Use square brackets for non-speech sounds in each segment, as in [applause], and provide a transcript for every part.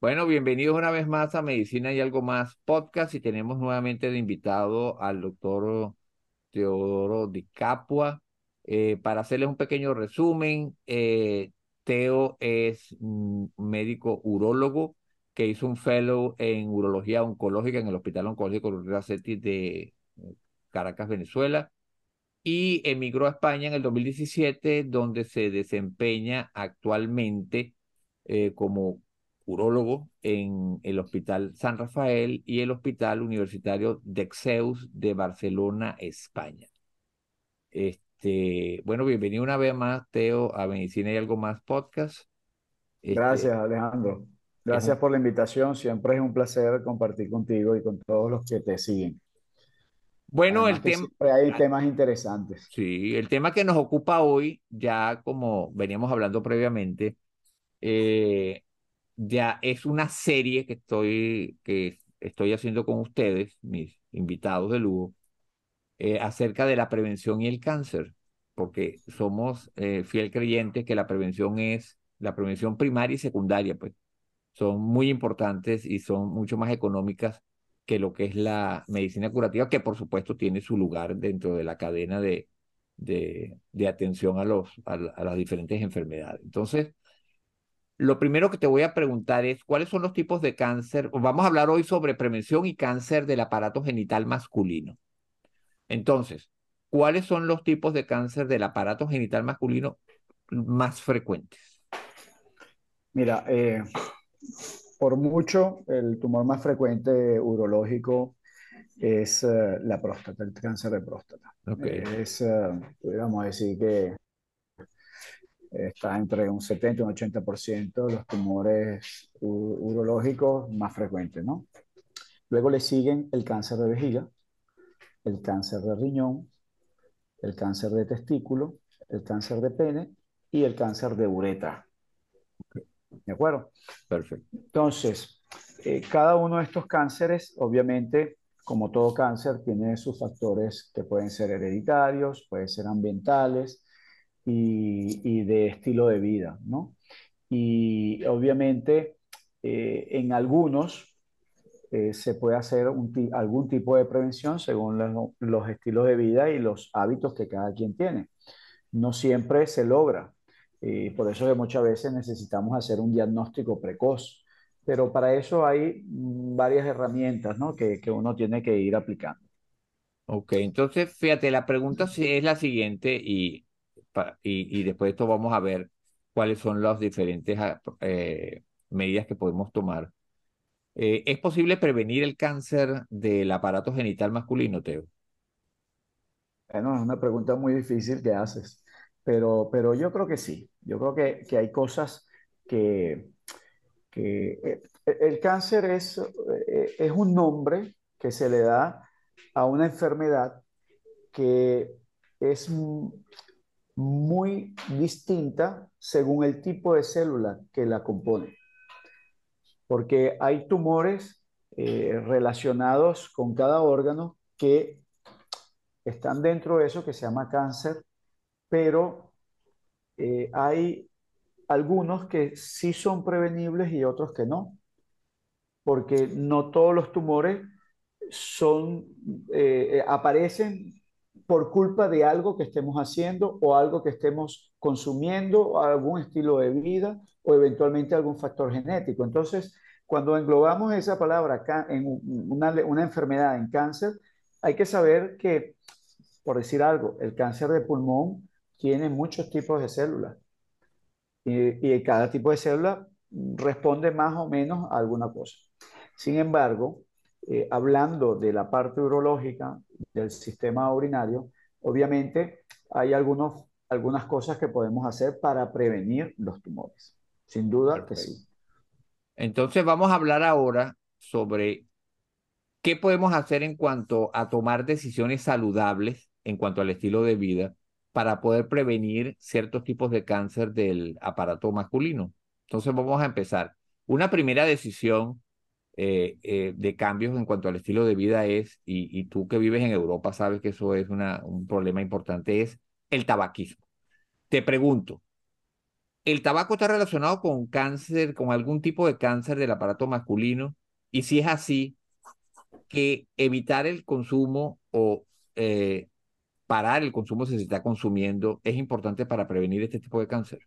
Bueno, bienvenidos una vez más a Medicina y algo más podcast y tenemos nuevamente de invitado al doctor Teodoro Di Capua. Eh, para hacerles un pequeño resumen, eh, Teo es un médico urólogo que hizo un fellow en urología oncológica en el Hospital Oncológico Racetti de eh, Caracas, Venezuela, y emigró a España en el 2017, donde se desempeña actualmente como urólogo en el Hospital San Rafael y el Hospital Universitario Dexeus de Barcelona, España. Este, bueno, bienvenido una vez más, Teo, a Medicina y algo más podcast. Este, Gracias, Alejandro. Gracias por la invitación. Siempre es un placer compartir contigo y con todos los que te siguen. Bueno, el tema. Siempre hay temas interesantes. Sí, el tema que nos ocupa hoy, ya como veníamos hablando previamente, eh, ya es una serie que estoy, que estoy haciendo con ustedes, mis invitados de lujo, eh, acerca de la prevención y el cáncer, porque somos eh, fiel creyentes que la prevención es la prevención primaria y secundaria, pues son muy importantes y son mucho más económicas que lo que es la medicina curativa, que por supuesto tiene su lugar dentro de la cadena de, de, de atención a, los, a las diferentes enfermedades. Entonces, lo primero que te voy a preguntar es, ¿cuáles son los tipos de cáncer? Vamos a hablar hoy sobre prevención y cáncer del aparato genital masculino. Entonces, ¿cuáles son los tipos de cáncer del aparato genital masculino más frecuentes? Mira, eh, por mucho, el tumor más frecuente urológico es eh, la próstata, el cáncer de próstata. Okay. Es, uh, podríamos decir que está entre un 70 y un 80% de los tumores urológicos más frecuentes, ¿no? Luego le siguen el cáncer de vejiga, el cáncer de riñón, el cáncer de testículo, el cáncer de pene y el cáncer de uretra. ¿De acuerdo? Perfecto. Entonces, eh, cada uno de estos cánceres, obviamente, como todo cáncer, tiene sus factores que pueden ser hereditarios, pueden ser ambientales, y, de estilo de vida, ¿no? Y obviamente eh, en algunos eh, se puede hacer algún tipo de prevención según los, estilos de vida y los hábitos que cada quien tiene. No siempre se logra. Eh, por eso que muchas veces necesitamos hacer un diagnóstico precoz. Pero para eso hay mm, varias herramientas ¿no? que, que uno tiene que ir aplicando. Ok, entonces fíjate, la pregunta es la siguiente y y, después de esto vamos a ver cuáles son las diferentes eh, medidas que podemos tomar. Eh, ¿Es posible prevenir el cáncer del aparato genital masculino, Teo? Bueno, es una pregunta muy difícil que haces, pero, pero yo creo que sí. Yo creo que, que hay cosas que, que eh, el cáncer es, es un nombre que se le da a una enfermedad que es muy distinta según el tipo de célula que la compone. Porque hay tumores eh, relacionados con cada órgano que están dentro de eso que se llama cáncer, pero eh, hay algunos que sí son prevenibles y otros que no, porque no todos los tumores son, eh, aparecen por culpa de algo que estemos haciendo o algo que estemos consumiendo, o algún estilo de vida o eventualmente algún factor genético. Entonces, cuando englobamos esa palabra en una, enfermedad en cáncer, hay que saber que, por decir algo, el cáncer de pulmón tiene muchos tipos de células y cada tipo de célula responde más o menos a alguna cosa. Sin embargo, eh, hablando de la parte urológica del sistema urinario, obviamente hay algunos, algunas cosas que podemos hacer para prevenir los tumores. Sin duda que sí. Entonces vamos a hablar ahora sobre qué podemos hacer en cuanto a tomar decisiones saludables en cuanto al estilo de vida para poder prevenir ciertos tipos de cáncer del aparato masculino. Entonces vamos a empezar. Una primera decisión eh, eh, de cambios en cuanto al estilo de vida es, y, tú que vives en Europa sabes que eso es una, un problema importante, es el tabaquismo. Te pregunto, ¿el tabaco está relacionado con cáncer, con algún tipo de cáncer del aparato masculino? Y si es así, que evitar el consumo o eh, parar el consumo si se está consumiendo es importante para prevenir este tipo de cáncer.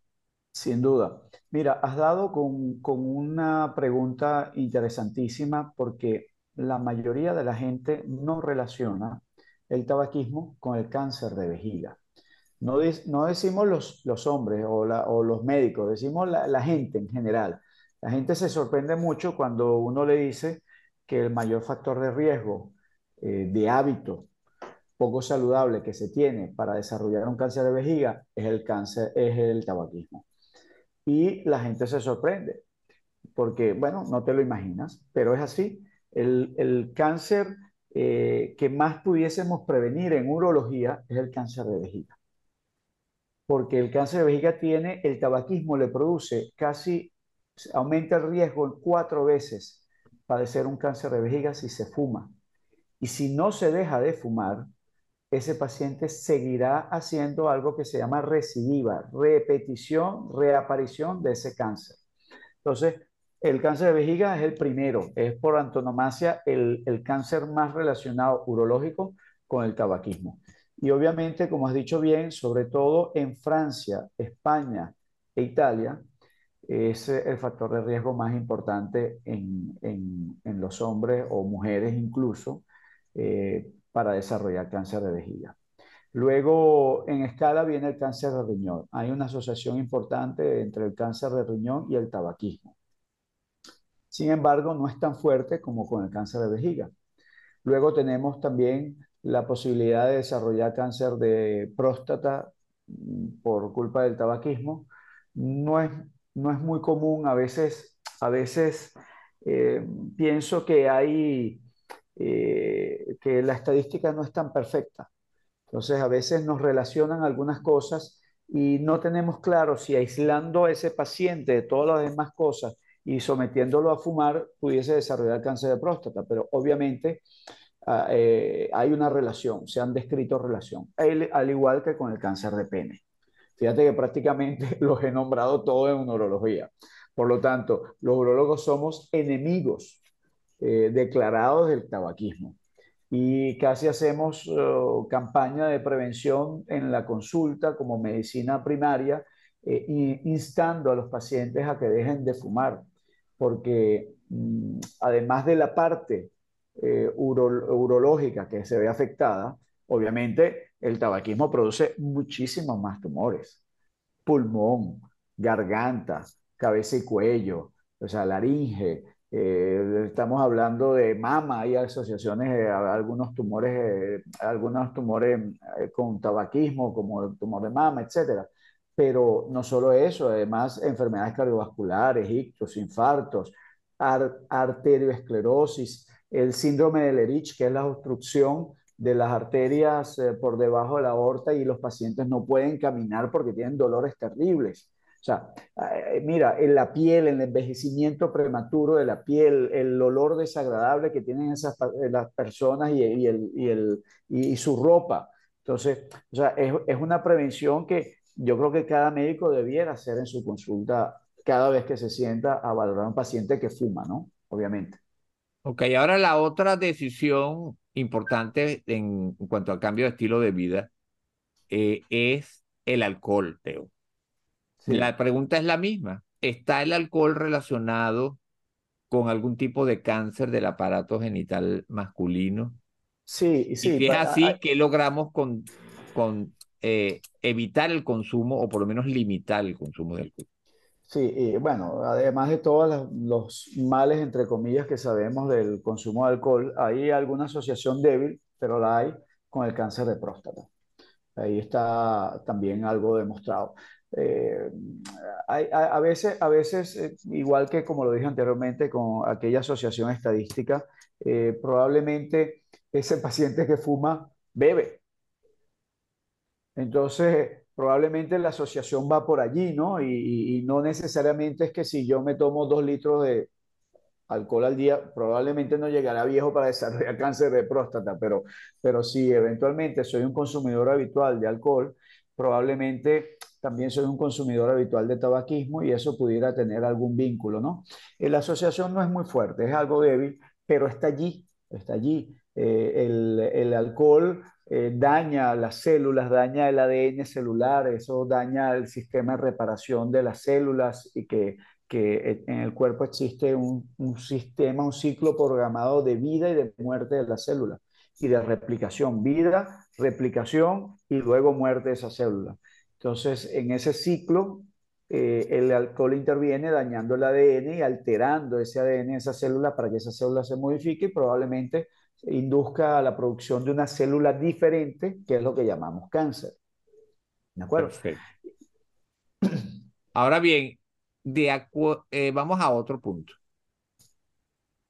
Sin duda. Mira, has dado con, una pregunta interesantísima porque la mayoría de la gente no relaciona el tabaquismo con el cáncer de vejiga. No, no decimos los, hombres o, los médicos, decimos la, la, gente en general. La gente se sorprende mucho cuando uno le dice que el mayor factor de riesgo eh, de hábito poco saludable que se tiene para desarrollar un cáncer de vejiga es el cáncer, es el tabaquismo. Y la gente se sorprende, porque, bueno, no te lo imaginas, pero es así. El, el cáncer eh, que más pudiésemos prevenir en urología es el cáncer de vejiga. Porque el cáncer de vejiga tiene, el tabaquismo le produce casi, aumenta el riesgo cuatro veces padecer un cáncer de vejiga si se fuma. Y si no se deja de fumar, ese paciente seguirá haciendo algo que se llama recidiva, repetición, reaparición de ese cáncer. Entonces, el cáncer de vejiga es el primero, es por antonomasia el, el cáncer más relacionado urológico con el tabaquismo. Y obviamente, como has dicho bien, sobre todo en Francia, España e Italia, es el factor de riesgo más importante en, en, en los hombres o mujeres incluso, eh, para desarrollar cáncer de vejiga. Luego, en escala viene el cáncer de riñón. Hay una asociación importante entre el cáncer de riñón y el tabaquismo. Sin embargo, no es tan fuerte como con el cáncer de vejiga. Luego tenemos también la posibilidad de desarrollar cáncer de próstata mm, por culpa del tabaquismo. No es, no es muy común, a veces, a veces eh, pienso que hay eh, que la estadística no es tan perfecta. Entonces, a veces nos relacionan algunas cosas y no tenemos claro si aislando a ese paciente de todas las demás cosas y sometiéndolo a fumar pudiese desarrollar cáncer de próstata, pero obviamente ah, eh, hay una relación, se han descrito relación, al igual que con el cáncer de pene. Fíjate que prácticamente [laughs] los he nombrado todo en urología. Por lo tanto, los urologos somos enemigos eh, declarados del tabaquismo. Y casi hacemos uh, campaña de prevención en la consulta como medicina primaria, eh, instando a los pacientes a que dejen de fumar, porque mm, además de la parte eh, urológica que se ve afectada, obviamente el tabaquismo produce muchísimos más tumores. Pulmón, garganta, cabeza y cuello, o sea, laringe, eh, estamos hablando de mama, hay asociaciones, de algunos tumores, eh, algunos tumores eh, con tabaquismo, como el tumor de mama, etcétera. Pero no solo eso, además enfermedades cardiovasculares, ictus, infartos, arterioesclerosis, el síndrome de Lerich, que es la obstrucción de las arterias por debajo de la aorta y los pacientes no pueden caminar porque tienen dolores terribles. O sea, eh, mira, en la piel, en el envejecimiento prematuro de la piel, el olor desagradable que tienen esas eh, las personas y, el, y, el, y, su ropa. Entonces, o sea, es, es, una prevención que yo creo que cada médico debiera hacer en su consulta cada vez que se sienta a valorar a un paciente que fuma, ¿no? Obviamente. Ok, ahora la otra decisión importante en, en cuanto al cambio de estilo de vida eh, es el alcohol, Teo. La pregunta es la misma. ¿Está el alcohol relacionado con algún tipo de cáncer del aparato genital masculino? Sí, sí. Y si es así, ¿qué logramos con, con eh, evitar el consumo o por lo menos limitar el consumo de alcohol? Sí, y bueno, además de todos los males, entre comillas, que sabemos del consumo de alcohol, hay alguna asociación débil, pero la hay con el cáncer de próstata. Ahí está también algo demostrado. Eh, a, veces, a veces eh, igual que como lo dije anteriormente con aquella asociación estadística, eh, probablemente ese paciente que fuma bebe. Entonces, probablemente la asociación va por allí, ¿no? Y, y, no necesariamente es que si yo me tomo dos litros de alcohol al día, probablemente no llegará viejo para desarrollar [laughs] cáncer de próstata, pero, pero si eventualmente soy un consumidor habitual de alcohol, probablemente también soy un consumidor habitual de tabaquismo y eso pudiera tener algún vínculo, ¿no? Eh, la asociación no es muy fuerte, es algo débil, pero está allí, está allí. Eh, el, alcohol eh, daña las células, daña el ADN celular, eso daña el sistema de reparación de las células y que, que en el cuerpo existe un, un sistema, un ciclo programado de vida y de muerte de las células y de replicación, vida, replicación y luego muerte de esa célula. Entonces, en ese ciclo, eh, el alcohol interviene dañando el ADN y alterando ese ADN en esa célula para que esa célula se modifique y probablemente induzca a la producción de una célula diferente, que es lo que llamamos cáncer. ¿De acuerdo? Perfecto. Ahora bien, de eh, vamos a otro punto.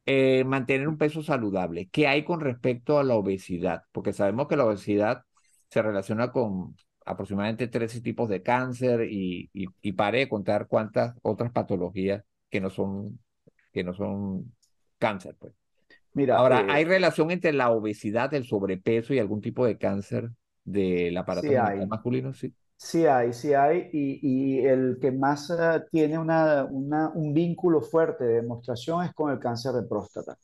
Eh, mantener un peso saludable. ¿Qué hay con respecto a la obesidad? Porque sabemos que la obesidad se relaciona con aproximadamente 13 tipos de cáncer y, y, y pare de contar cuántas otras patologías que no son, que no son cáncer. Pues. Mira, Ahora, eh, ¿hay relación entre la obesidad, el sobrepeso y algún tipo de cáncer del aparato sí masculino? Sí. Sí hay, sí hay, y, y el que más uh, tiene una, una, un vínculo fuerte de demostración es con el cáncer de próstata.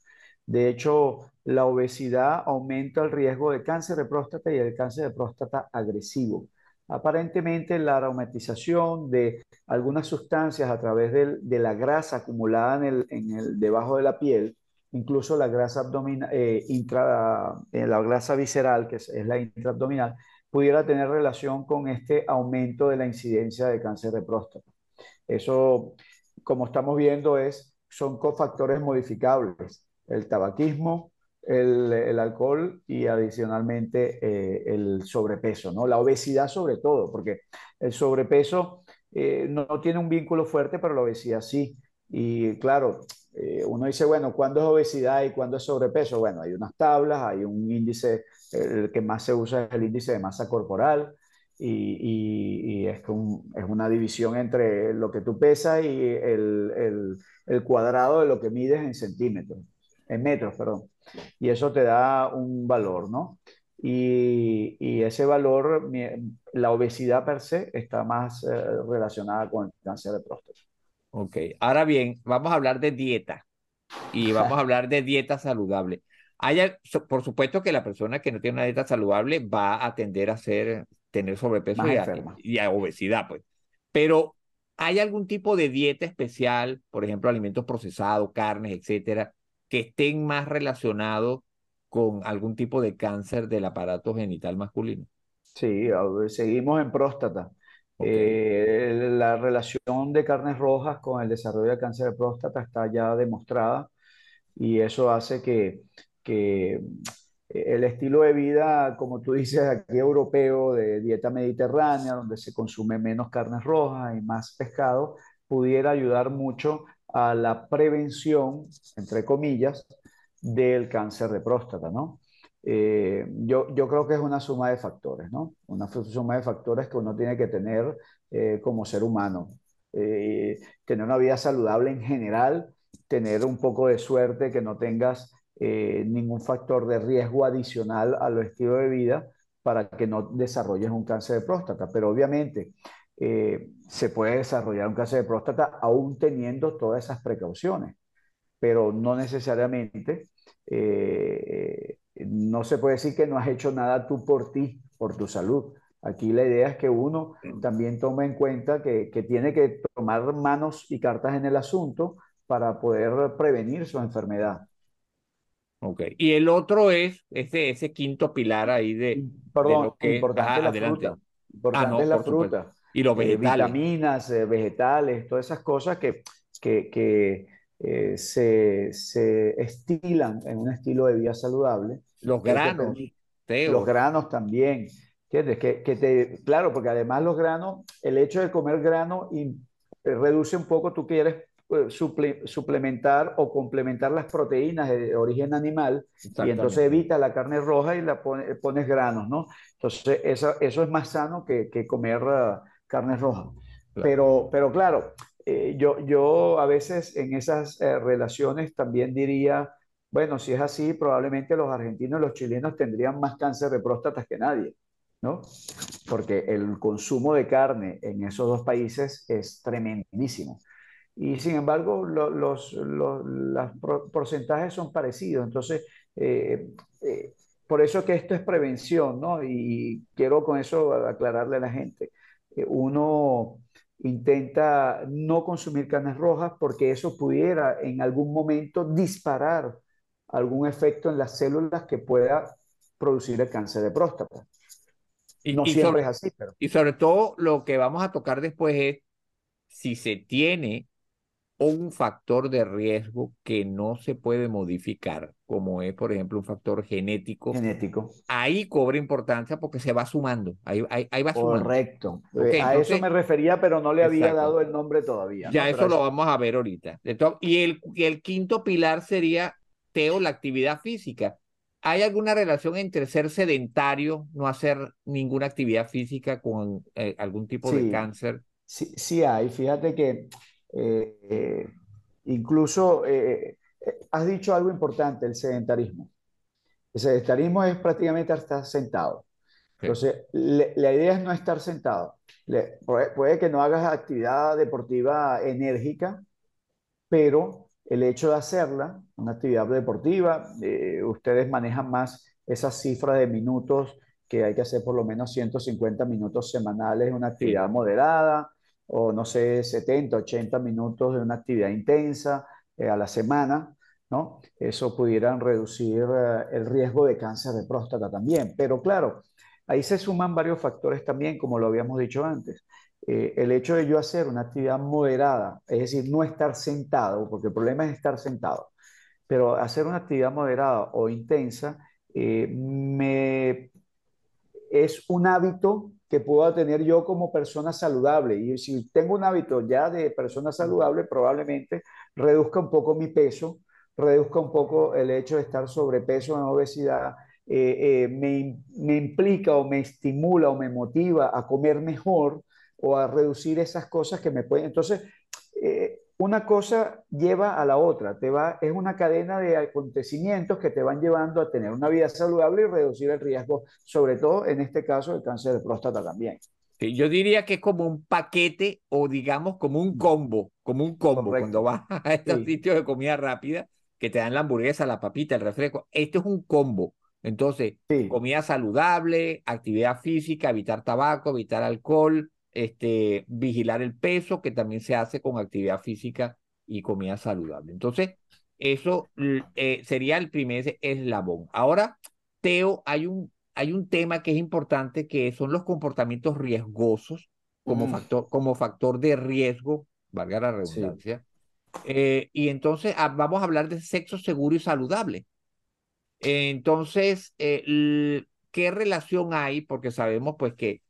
De hecho, la obesidad aumenta el riesgo de cáncer de próstata y el cáncer de próstata agresivo. Aparentemente, la aromatización de algunas sustancias a través de, la grasa acumulada en el, debajo de la piel, incluso la grasa abdominal, eh, intra, eh, la grasa visceral, que es, es la intraabdominal, pudiera tener relación con este aumento de la incidencia de cáncer de próstata. Eso, como estamos viendo, es, son cofactores modificables. El tabaquismo, el, alcohol y adicionalmente eh, el sobrepeso, ¿no? La obesidad sobre todo, porque el sobrepeso eh, no, tiene un vínculo fuerte, pero la obesidad sí. Y claro, eh, uno dice, bueno, ¿cuándo es obesidad y cuándo es sobrepeso? Bueno, hay unas tablas, hay un índice, el que más se usa es el índice de masa corporal y, es, un, es, una división entre lo que tú pesas y el, cuadrado de lo que mides en centímetros, en metros, perdón. Y eso te da un valor, ¿no? Y, y, ese valor, la obesidad per se, está más eh, relacionada con el cáncer de próstata. Ok, ahora bien, vamos a hablar de dieta y vamos a hablar de dieta saludable. Hay, por supuesto que la persona que no tiene una dieta saludable va a tender a ser, tener sobrepeso y a, y a, obesidad, pues. Pero ¿hay algún tipo de dieta especial, por ejemplo, alimentos procesados, carnes, etcétera, que estén más relacionados con algún tipo de cáncer del aparato genital masculino? Sí, seguimos en próstata. Eh, la relación de carnes rojas con el desarrollo de cáncer de próstata está ya demostrada y eso hace que, que el estilo de vida, como tú dices, aquí europeo, de dieta mediterránea, donde se consume menos carnes rojas y más pescado, pudiera ayudar mucho a la prevención, entre comillas, del cáncer de próstata, ¿no? Eh, yo, yo creo que es una suma de factores, ¿no? Una suma de factores que uno tiene que tener eh, como ser humano. Eh, tener una vida saludable en general, tener un poco de suerte que no tengas eh, ningún factor de riesgo adicional a lo estilo de vida para que no desarrolles un cáncer de próstata. Pero obviamente eh, se puede desarrollar un cáncer de próstata aún teniendo todas esas precauciones, pero no necesariamente eh, no se puede decir que no has hecho nada tú por ti, por tu salud. Aquí la idea es que uno también tome en cuenta que, que, tiene que tomar manos y cartas en el asunto para poder prevenir su enfermedad. Ok. Y el otro es ese, ese quinto pilar ahí de. Perdón, de lo que, importante ah, la adelante. fruta. Importante ah, no, es la fruta. Y los vegetales. Eh, vitaminas, eh, vegetales, todas esas cosas que, que, que eh, se, se estilan en un estilo de vida saludable los granos. Los granos también. ¿Entiendes? Que, que te, claro, porque además los granos, el hecho de comer grano y, eh, reduce un poco, tú quieres eh, suple, suplementar o complementar las proteínas de origen animal y entonces evita la carne roja y la pone, pones granos, ¿no? Entonces eso, eso es más sano que, que comer uh, carne roja. Claro. Pero, pero claro, eh, yo, yo a veces en esas eh, relaciones también diría, bueno, si es así, probablemente los argentinos y los chilenos tendrían más cáncer de próstata que nadie. ¿no? Porque el consumo de carne en esos dos países es tremendísimo. Y sin embargo, lo, los, los, porcentajes son parecidos. Entonces, eh, eh, por eso que esto es prevención, ¿no? Y quiero con eso aclararle a la gente. Uno intenta no consumir carnes rojas porque eso pudiera en algún momento disparar algún efecto en las células que pueda producir el cáncer de próstata. Y, no siempre es así. Pero... Y sobre todo lo que vamos a tocar después es si se tiene un factor de riesgo que no se puede modificar, como es, por ejemplo, un factor genético. Genético. Ahí cobra importancia porque se va sumando. Ahí, ahí, va sumando. Correcto. A eso me refería, pero no le había dado el nombre todavía. Ya eso lo vamos a ver ahorita. Y el, el quinto pilar sería, Teo, la actividad física. ¿Hay alguna relación entre ser sedentario, no hacer ninguna actividad física con eh, algún tipo de cáncer? Sí, sí hay. Fíjate que eh, eh, incluso eh, has dicho algo importante, el sedentarismo. El sedentarismo es prácticamente estar sentado. Entonces, la idea es no estar sentado. puede, que no hagas actividad deportiva enérgica, pero el hecho de hacerla, una actividad deportiva, ustedes manejan más esa cifra de minutos que hay que hacer por lo menos 150 minutos semanales, una actividad moderada, o no sé, 70, 80 minutos de una actividad intensa eh, a la semana, ¿no? Eso pudieran reducir eh, el riesgo de cáncer de próstata también. Pero claro, ahí se suman varios factores también, como lo habíamos dicho antes. Eh, el hecho de yo hacer una actividad moderada, es decir, no estar sentado, porque el problema es estar sentado, pero hacer una actividad moderada o intensa me, es un hábito que pueda tener yo como persona saludable. Y si tengo un hábito ya de persona saludable, probablemente reduzca un poco mi peso, reduzca un poco el hecho de estar sobrepeso en obesidad, eh, eh, me, me, implica o me estimula o me motiva a comer mejor o a reducir esas cosas que me pueden. Entonces, una cosa lleva a la otra, te va, es una cadena de acontecimientos que te van llevando a tener una vida saludable y reducir el riesgo, sobre todo en este caso del cáncer de próstata también. Sí, yo diría que es como un paquete o digamos como un combo, como un combo cuando vas [laughs] a estos sitios de comida rápida que te dan la hamburguesa, la papita, el refresco. Esto es un combo. Entonces, comida saludable, actividad física, evitar tabaco, evitar alcohol, este, vigilar el peso, que también se hace con actividad física y comida saludable. Entonces, eso eh, sería el primer eslabón. Ahora, Teo, hay un, hay un tema que es importante que son los comportamientos riesgosos como, mm. factor, como factor de riesgo, valga la redundancia. Eh, y entonces ah, vamos a hablar de sexo seguro y saludable. entonces, eh, ¿qué relación hay? Porque sabemos pues que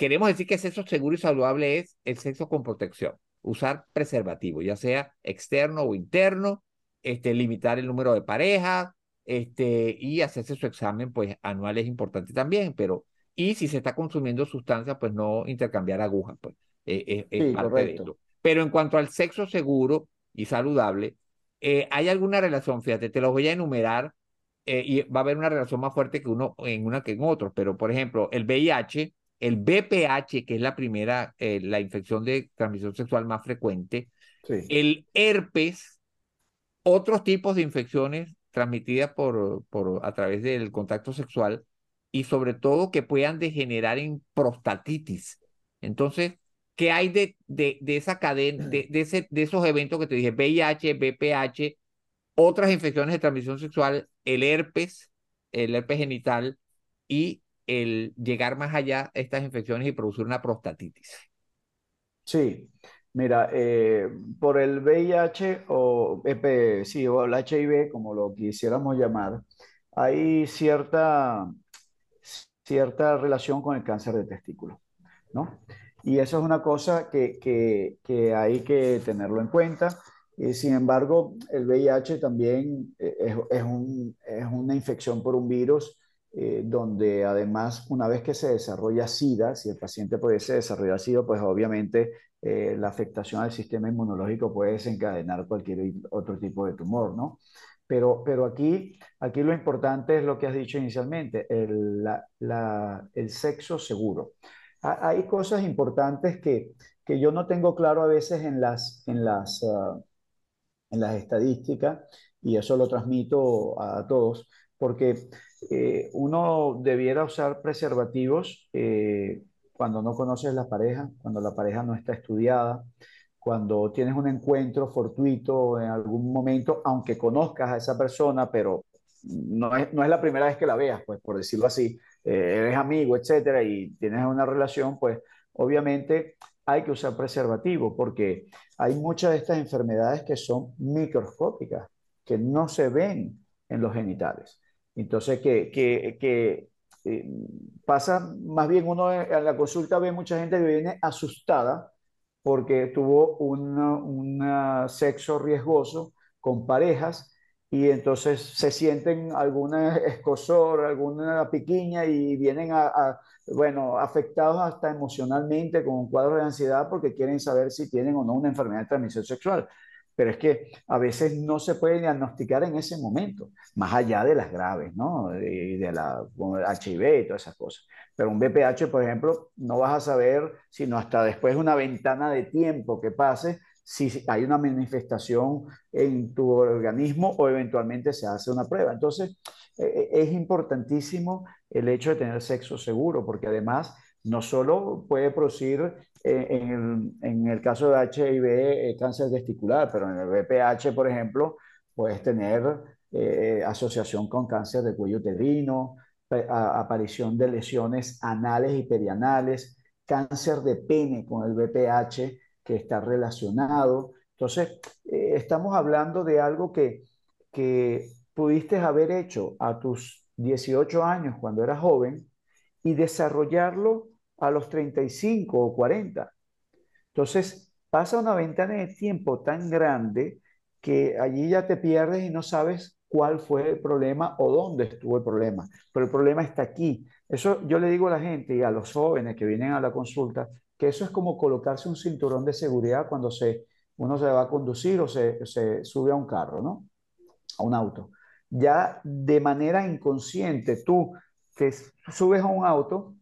queremos decir que sexo seguro y saludable es el sexo con protección. Usar preservativo, ya sea externo o interno, este, limitar el número de parejas, este, y hacerse su examen pues anual es importante también, pero y si se está consumiendo sustancias, pues no intercambiar agujas, pues eh, es parte de esto. Pero en cuanto al sexo seguro y saludable, eh, ¿hay alguna relación? Fíjate, te lo voy a enumerar eh, y va a haber una relación más fuerte que uno en una que en otro, pero por ejemplo, el VIH el BPH, que es la primera, eh, la infección de transmisión sexual más frecuente, el herpes, otros tipos de infecciones transmitidas por, por, a través del contacto sexual y sobre todo que puedan degenerar en prostatitis. Entonces, ¿qué hay de, de, de esa cadena, de, de, ese, de esos eventos que te dije, VIH, BPH, otras infecciones de transmisión sexual, el herpes, el herpes genital y el llegar más allá de estas infecciones y producir una prostatitis. Sí, mira, eh, por el VIH o, sí, o el HIV, como lo quisiéramos llamar, hay cierta, cierta relación con el cáncer de testículo, ¿no? Y eso es una cosa que, que, hay que tenerlo en cuenta. Y sin embargo, el VIH también eh, es, es, un, es una infección por un virus eh, donde además una vez que se desarrolla SIDA, si el paciente puede ser desarrollar SIDA, pues obviamente eh, la afectación al sistema inmunológico puede desencadenar cualquier otro tipo de tumor, ¿no? Pero, pero aquí, aquí lo importante es lo que has dicho inicialmente, el, la- la- el sexo seguro. Ha- Hay cosas importantes que, que yo no tengo claro a veces en las, en las, ah, en las estadísticas y eso lo transmito a, todos, porque eh, uno debiera usar preservativos eh, cuando no conoces la pareja, cuando la pareja no está estudiada, cuando tienes un encuentro fortuito en algún momento, aunque conozcas a esa persona, pero no es, no es la primera vez que la veas, pues por decirlo así, eh, eres amigo, etcétera, y tienes una relación, pues obviamente hay que usar preservativo porque hay muchas de estas enfermedades que son microscópicas, que no se ven en los genitales. Entonces, que, eh, pasa, más bien uno en la consulta ve mucha gente que viene asustada porque tuvo un un sexo riesgoso con parejas y entonces se sienten alguna escosor, alguna piquiña y vienen a, a, bueno, afectados hasta emocionalmente con un cuadro de ansiedad porque quieren saber si tienen o no una enfermedad de transmisión sexual. Pero es que a veces no se puede diagnosticar en ese momento, más allá de las graves, ¿no? Y de la HIV y todas esas cosas. Pero un BPH, por ejemplo, no vas a saber sino hasta después de una ventana de tiempo que pase si hay una manifestación en tu organismo o eventualmente se hace una prueba. Entonces, eh, es importantísimo el hecho de tener sexo seguro, porque además no solo puede producir eh, en, el, en, el, caso de HIV eh, cáncer testicular, pero en el VPH, por ejemplo, puedes tener eh, asociación con cáncer de cuello uterino, aparición de lesiones anales y perianales, cáncer de pene con el VPH que está relacionado. Entonces, estamos hablando de algo que, que pudiste haber hecho a tus 18 años cuando eras joven y desarrollarlo a los 35 o 40. Entonces, pasa una ventana de tiempo tan grande que allí ya te pierdes y no sabes cuál fue el problema o dónde estuvo el problema. Pero el problema está aquí. Eso yo le digo a la gente y a los jóvenes que vienen a la consulta, que eso es como colocarse un cinturón de seguridad cuando se, uno se va a conducir o se, se sube a un carro, ¿no? A un auto. Ya de manera inconsciente tú te subes a un auto,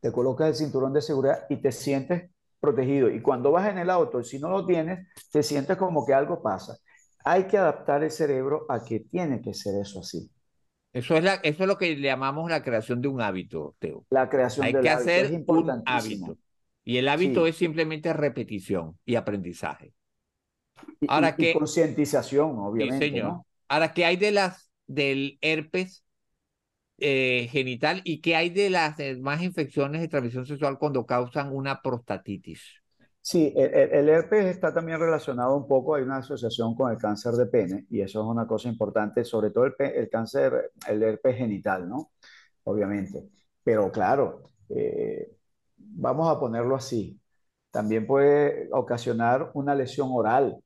te colocas el cinturón de seguridad y te sientes protegido. Y cuando vas en el auto, si no lo tienes, te sientes como que algo pasa. Hay que adaptar el cerebro a que tiene que ser eso así. Eso es, la, eso es lo que llamamos la creación de un hábito, Teo. La creación Hay del que hábito hacer es un hábito. Y el hábito Sí. es simplemente repetición y aprendizaje. Ahora y- y que- concientización, Sí, obviamente, señor. ¿no? Ahora, ¿qué hay de las del herpes eh, genital y qué hay de las demás infecciones de transmisión sexual cuando causan una prostatitis? Sí, el, el- herpes está también relacionado un poco, hay una asociación con el cáncer de pene y eso es una cosa importante, sobre todo el, el cáncer, el herpes genital, ¿no? Obviamente. Pero claro, eh, vamos a ponerlo así, también puede ocasionar una lesión oral,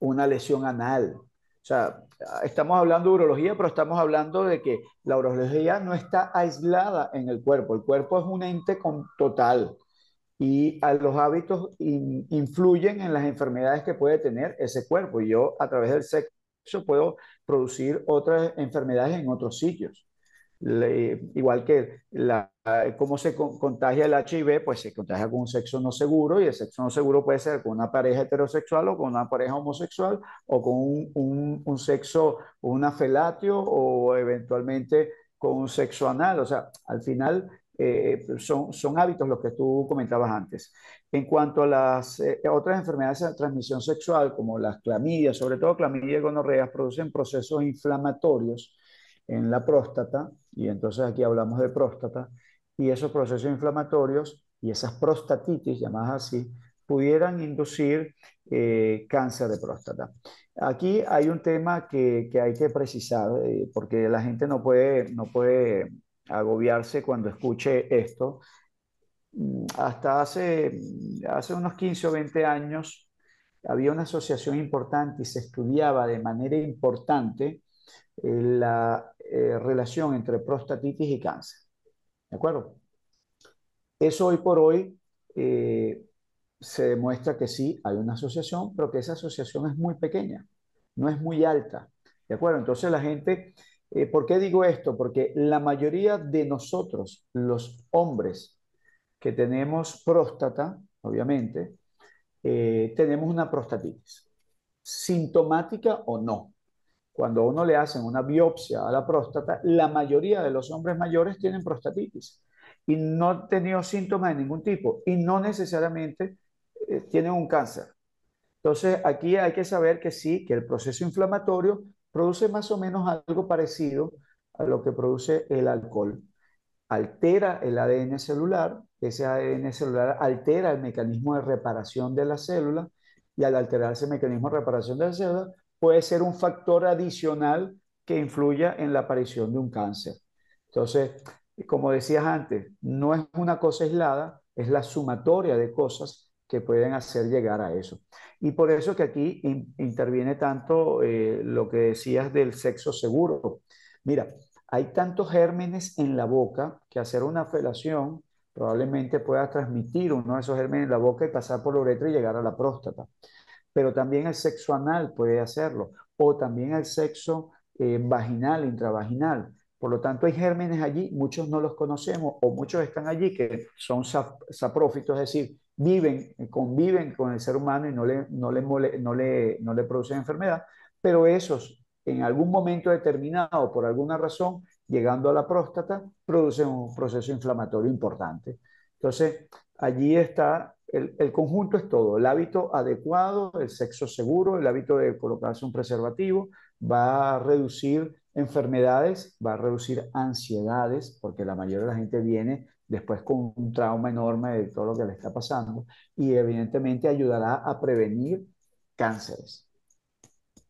una lesión anal. O sea, estamos hablando de urología, pero estamos hablando de que la urología no está aislada en el cuerpo, el cuerpo es un ente total y a los hábitos in- influyen en las enfermedades que puede tener ese cuerpo. Y yo a través del sexo puedo producir otras enfermedades en otros sitios. Igual que la, cómo se con- contagia el HIV, pues se contagia con un sexo no seguro y el sexo no seguro puede ser con una pareja heterosexual o con una pareja homosexual o con un, un, sexo, una felatio o eventualmente con un sexo anal. O sea, al final eh, son, son hábitos los que tú comentabas antes. En cuanto a las eh, otras enfermedades de transmisión sexual, como las clamidias, sobre todo clamidia y gonorrea, producen procesos inflamatorios en la próstata, y entonces aquí hablamos de próstata, y esos procesos inflamatorios y esas prostatitis, llamadas así, pudieran inducir eh, cáncer de próstata. Aquí hay un tema que, que hay que precisar, eh, porque la gente no puede, no puede agobiarse cuando escuche esto. Mm, Hasta hace, hace unos 15 o 20 años había una asociación importante y se estudiaba de manera importante la eh, relación entre prostatitis y cáncer. ¿De acuerdo? Eso hoy por hoy eh, se demuestra que sí, hay una asociación, pero que esa asociación es muy pequeña, no es muy alta. ¿De acuerdo? Entonces la gente, eh, ¿por qué digo esto? Porque la mayoría de nosotros, los hombres que tenemos próstata, obviamente, tenemos una prostatitis, sintomática o no. Cuando uno le hacen una biopsia a la próstata, la mayoría de los hombres mayores tienen prostatitis y no han tenido síntomas de ningún tipo y no necesariamente eh, tienen un cáncer. Entonces, aquí hay que saber que sí, que el proceso inflamatorio produce más o menos algo parecido a lo que produce el alcohol. Altera el ADN celular, ese ADN celular altera el mecanismo de reparación de la célula y al alterar ese mecanismo de reparación de la célula puede ser un factor adicional que influya en la aparición de un cáncer. Entonces, como decías antes, no es una cosa aislada, es la sumatoria de cosas que pueden hacer llegar a eso. Y por eso que aquí interviene tanto eh, lo que decías del sexo seguro. Mira, hay tantos gérmenes en la boca que hacer una felación probablemente pueda transmitir uno de esos gérmenes en la boca y pasar por la uretra y llegar a la próstata. Pero también el sexo anal puede hacerlo, o también el sexo eh, vaginal, intravaginal. Por lo tanto, hay gérmenes allí, muchos no los conocemos o muchos están allí que son saprófitos, es decir, viven, conviven con el ser humano y no le, no le, no le, no le producen enfermedad, pero esos en algún momento determinado, por alguna razón, llegando a la próstata, producen un proceso inflamatorio importante. Entonces, allí está, el, el, conjunto es todo, el hábito adecuado, el sexo seguro, el hábito de colocarse un preservativo, va a reducir enfermedades, va a reducir ansiedades, porque la mayoría de la gente viene después con un trauma enorme de todo lo que le está pasando, y evidentemente ayudará a prevenir cánceres.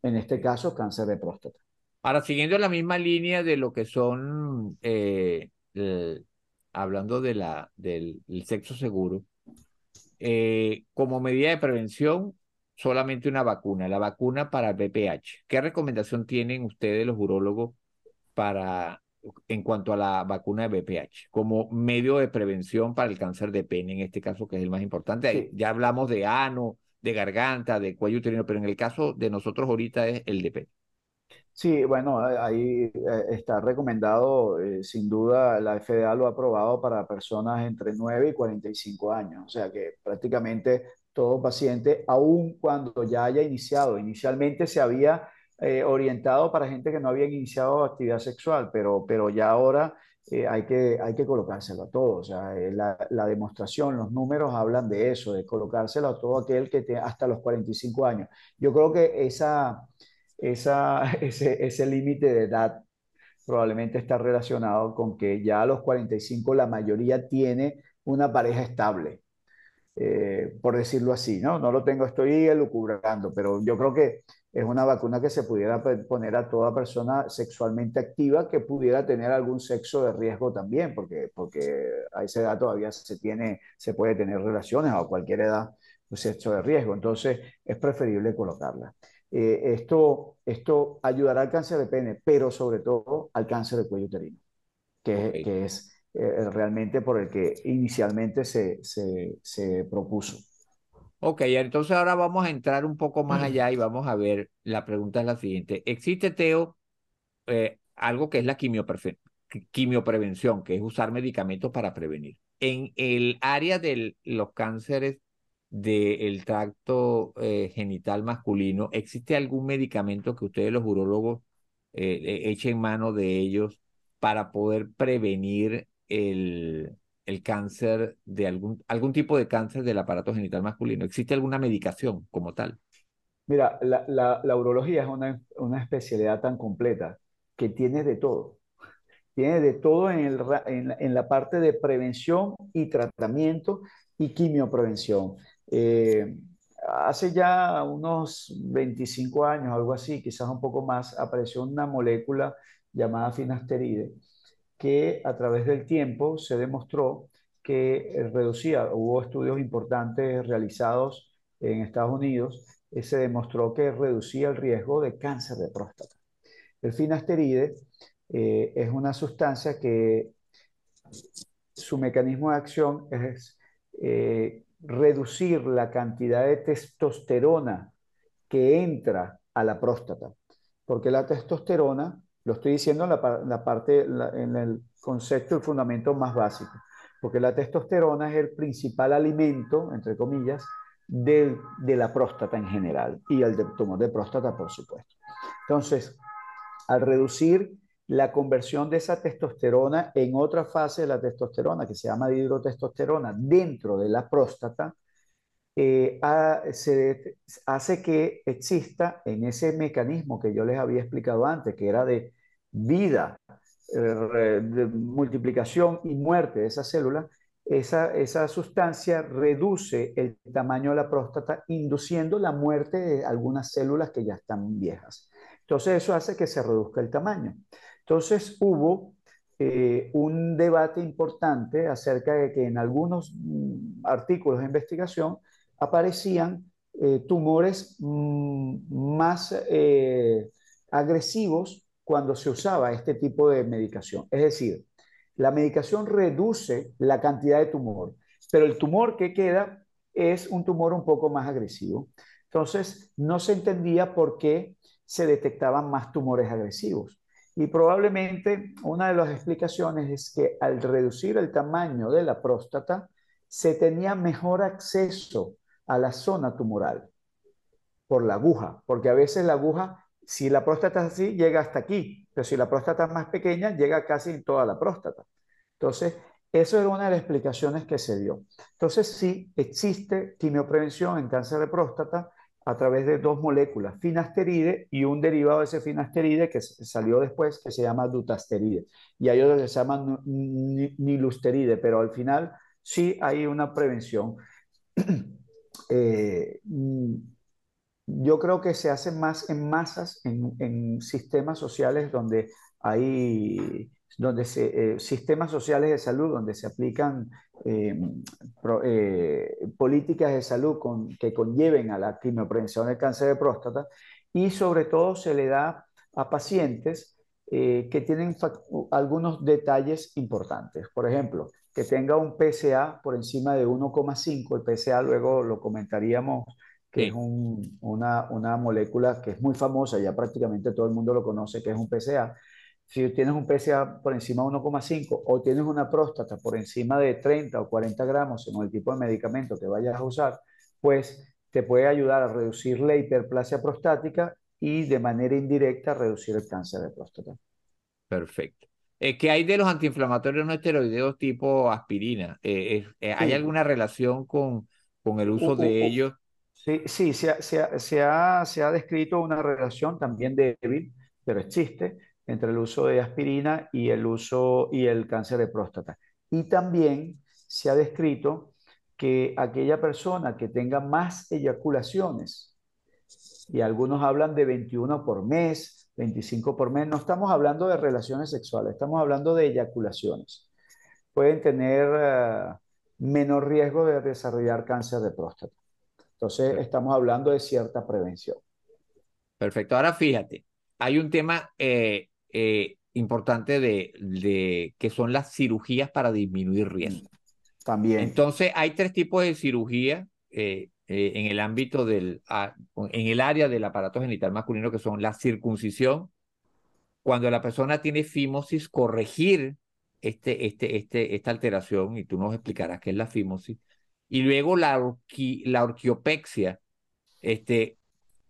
En este caso, cáncer de próstata. Ahora, siguiendo la misma línea de lo que son, eh, hablando de la, del sexo seguro, eh, como medida de prevención, solamente una vacuna, la vacuna para BPH. ¿Qué recomendación tienen ustedes, los urólogos, para en cuanto a la vacuna de BPH como medio de prevención para el cáncer de pene, en este caso que es el más importante? Ya hablamos de ano, de garganta, de cuello uterino, pero en el caso de nosotros ahorita es el de pene. Sí, bueno, ahí eh, está recomendado, eh, sin duda la FDA lo ha aprobado para personas entre 9 y 45 años, o sea que prácticamente todo paciente, aun cuando ya haya iniciado. Inicialmente se había eh, orientado para gente que no había iniciado actividad sexual, pero, pero ya ahora eh, hay, que, hay que colocárselo a todo. O sea, eh, la, la, demostración, los números hablan de eso, de colocárselo a todo aquel que te, hasta los 45 años. Yo creo que esa, esa, [laughs] ese, ese límite de edad probablemente está relacionado con que ya a los 45 la mayoría tiene una pareja estable. Eh, por decirlo así, ¿no? No lo tengo, estoy elucubrando, pero yo creo que es una vacuna que se pudiera poner a toda persona sexualmente activa que pudiera tener algún sexo de riesgo también, porque, porque a esa edad todavía se, tiene, se puede tener relaciones a cualquier edad, un pues, sexo de riesgo, entonces es preferible colocarla. Eh, esto, esto ayudará al cáncer de pene, pero sobre todo al cáncer de cuello uterino, que, que es eh, realmente por el que inicialmente se, se, propuso. Ok, entonces ahora vamos a entrar un poco más allá y vamos a ver, la pregunta es la siguiente. ¿Existe, Teo, eh, algo que es la quimioprevención, que es usar medicamentos para prevenir? En el área de los cánceres del tracto eh, genital masculino, ¿existe algún medicamento que ustedes los urólogos echen mano de ellos para poder prevenir el, el cáncer de algún, algún tipo de cáncer del aparato genital masculino? ¿Existe alguna medicación como tal? Mira, la, la, urología es una, una, especialidad tan completa que tiene de todo. Tiene de todo en, el, en, en la parte de prevención y tratamiento y quimioprevención. Eh, hace ya unos 25 años, algo así, quizás un poco más, apareció una molécula llamada finasteride, que a través del tiempo se demostró que eh, reducía, hubo estudios importantes realizados en Estados Unidos, y se demostró que reducía el riesgo de cáncer de próstata. El finasteride eh, es una sustancia que su mecanismo de acción es eh, reducir la cantidad de testosterona que entra a la próstata. porque la testosterona, lo estoy diciendo en la, parte, en el concepto y fundamento más básico, porque la testosterona es el principal alimento, entre comillas, de, de la próstata en general y el tumor de próstata, por supuesto. Entonces, al reducir la conversión de esa testosterona en otra fase de la testosterona, que se llama hidrotestosterona, dentro de la próstata, eh, hace que exista en ese mecanismo que yo les había explicado antes, que era de vida, eh, multiplicación y muerte de esa célula, esa, esa sustancia reduce el tamaño de la próstata, induciendo la muerte de algunas células que ya están viejas. Entonces eso hace que se reduzca el tamaño. Entonces hubo eh, un debate importante acerca de que en algunos mm, artículos de investigación aparecían eh, tumores mm, más eh, agresivos cuando se usaba este tipo de medicación. Es decir, la medicación reduce la cantidad de tumor, pero el tumor que queda es un tumor un poco más agresivo. Entonces, no se entendía por qué se detectaban más tumores agresivos. Y probablemente una de las explicaciones es que al reducir el tamaño de la próstata, se tenía mejor acceso a la zona tumoral por la aguja, porque a veces la aguja si la próstata es así, llega hasta aquí, pero si la próstata es más pequeña, llega casi en toda la próstata. Entonces, eso era una de las explicaciones que se dio. Entonces, sí, existe quimioprevención en cáncer de próstata a través de dos moléculas, finasteride y un derivado de ese finasteride que salió después, que se llama dutasteride. Y hay otro que se llama nilusteride, pero al final sí hay una prevención. [clears throat] eh, mm, yo creo que se hace más en masas, en, sistemas sociales donde hay donde se, eh, sistemas sociales de salud donde se aplican eh, eh, políticas de salud que conlleven a la quimioprevención del cáncer de próstata y sobre todo se le da a pacientes que tienen algunos detalles importantes. Por ejemplo, que tenga un PSA por encima de 1,5, el PSA luego lo comentaríamos que es una, una, molécula que es muy famosa, ya prácticamente todo el mundo lo conoce, que es un PSA. Si tienes un PSA por encima de 1,5 o tienes una próstata por encima de 30 o 40 gramos en el tipo de medicamento que vayas a usar, pues te puede ayudar a reducir la hiperplasia prostática y de manera indirecta reducir el cáncer de próstata. Perfecto. Eh, ¿Qué hay de los antiinflamatorios no esteroideos tipo aspirina? Eh, eh, ¿Hay alguna relación con, con el uso de ellos? Sí, sí se, ha, se, ha, se, ha, descrito una relación también débil, pero existe, entre el uso de aspirina y el uso y el cáncer de próstata. Y también se ha descrito que aquella persona que tenga más eyaculaciones, y algunos hablan de 21 por mes, 25 por mes, no estamos hablando de relaciones sexuales, estamos hablando de eyaculaciones. Pueden tener eh, menor riesgo de desarrollar cáncer de próstata. Entonces, estamos hablando de cierta prevención. Perfecto. Ahora fíjate, hay un tema eh, eh, importante de, de, que son las cirugías para disminuir riesgo. También. Entonces, hay tres tipos de cirugía eh, en el ámbito del, en el área del aparato genital masculino, que son la circuncisión, cuando la persona tiene fimosis, corregir este, este, este, esta alteración, y tú nos explicarás qué es la fimosis, y luego la, la orquiopexia, este,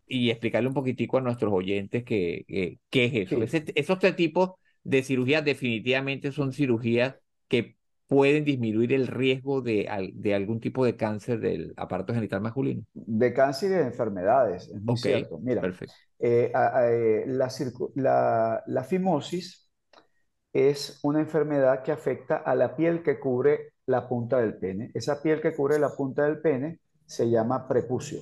y explicarle un poquitico a nuestros oyentes qué, qué es eso. esos tres tipos de cirugías definitivamente son cirugías que pueden disminuir el riesgo de, de algún tipo de cáncer del aparato genital masculino. De cáncer y de enfermedades, es muy cierto. Mira, eh, eh, la, la, la fimosis es una enfermedad que afecta a la piel que cubre la punta del pene. Esa piel que cubre la punta del pene se llama prepucio.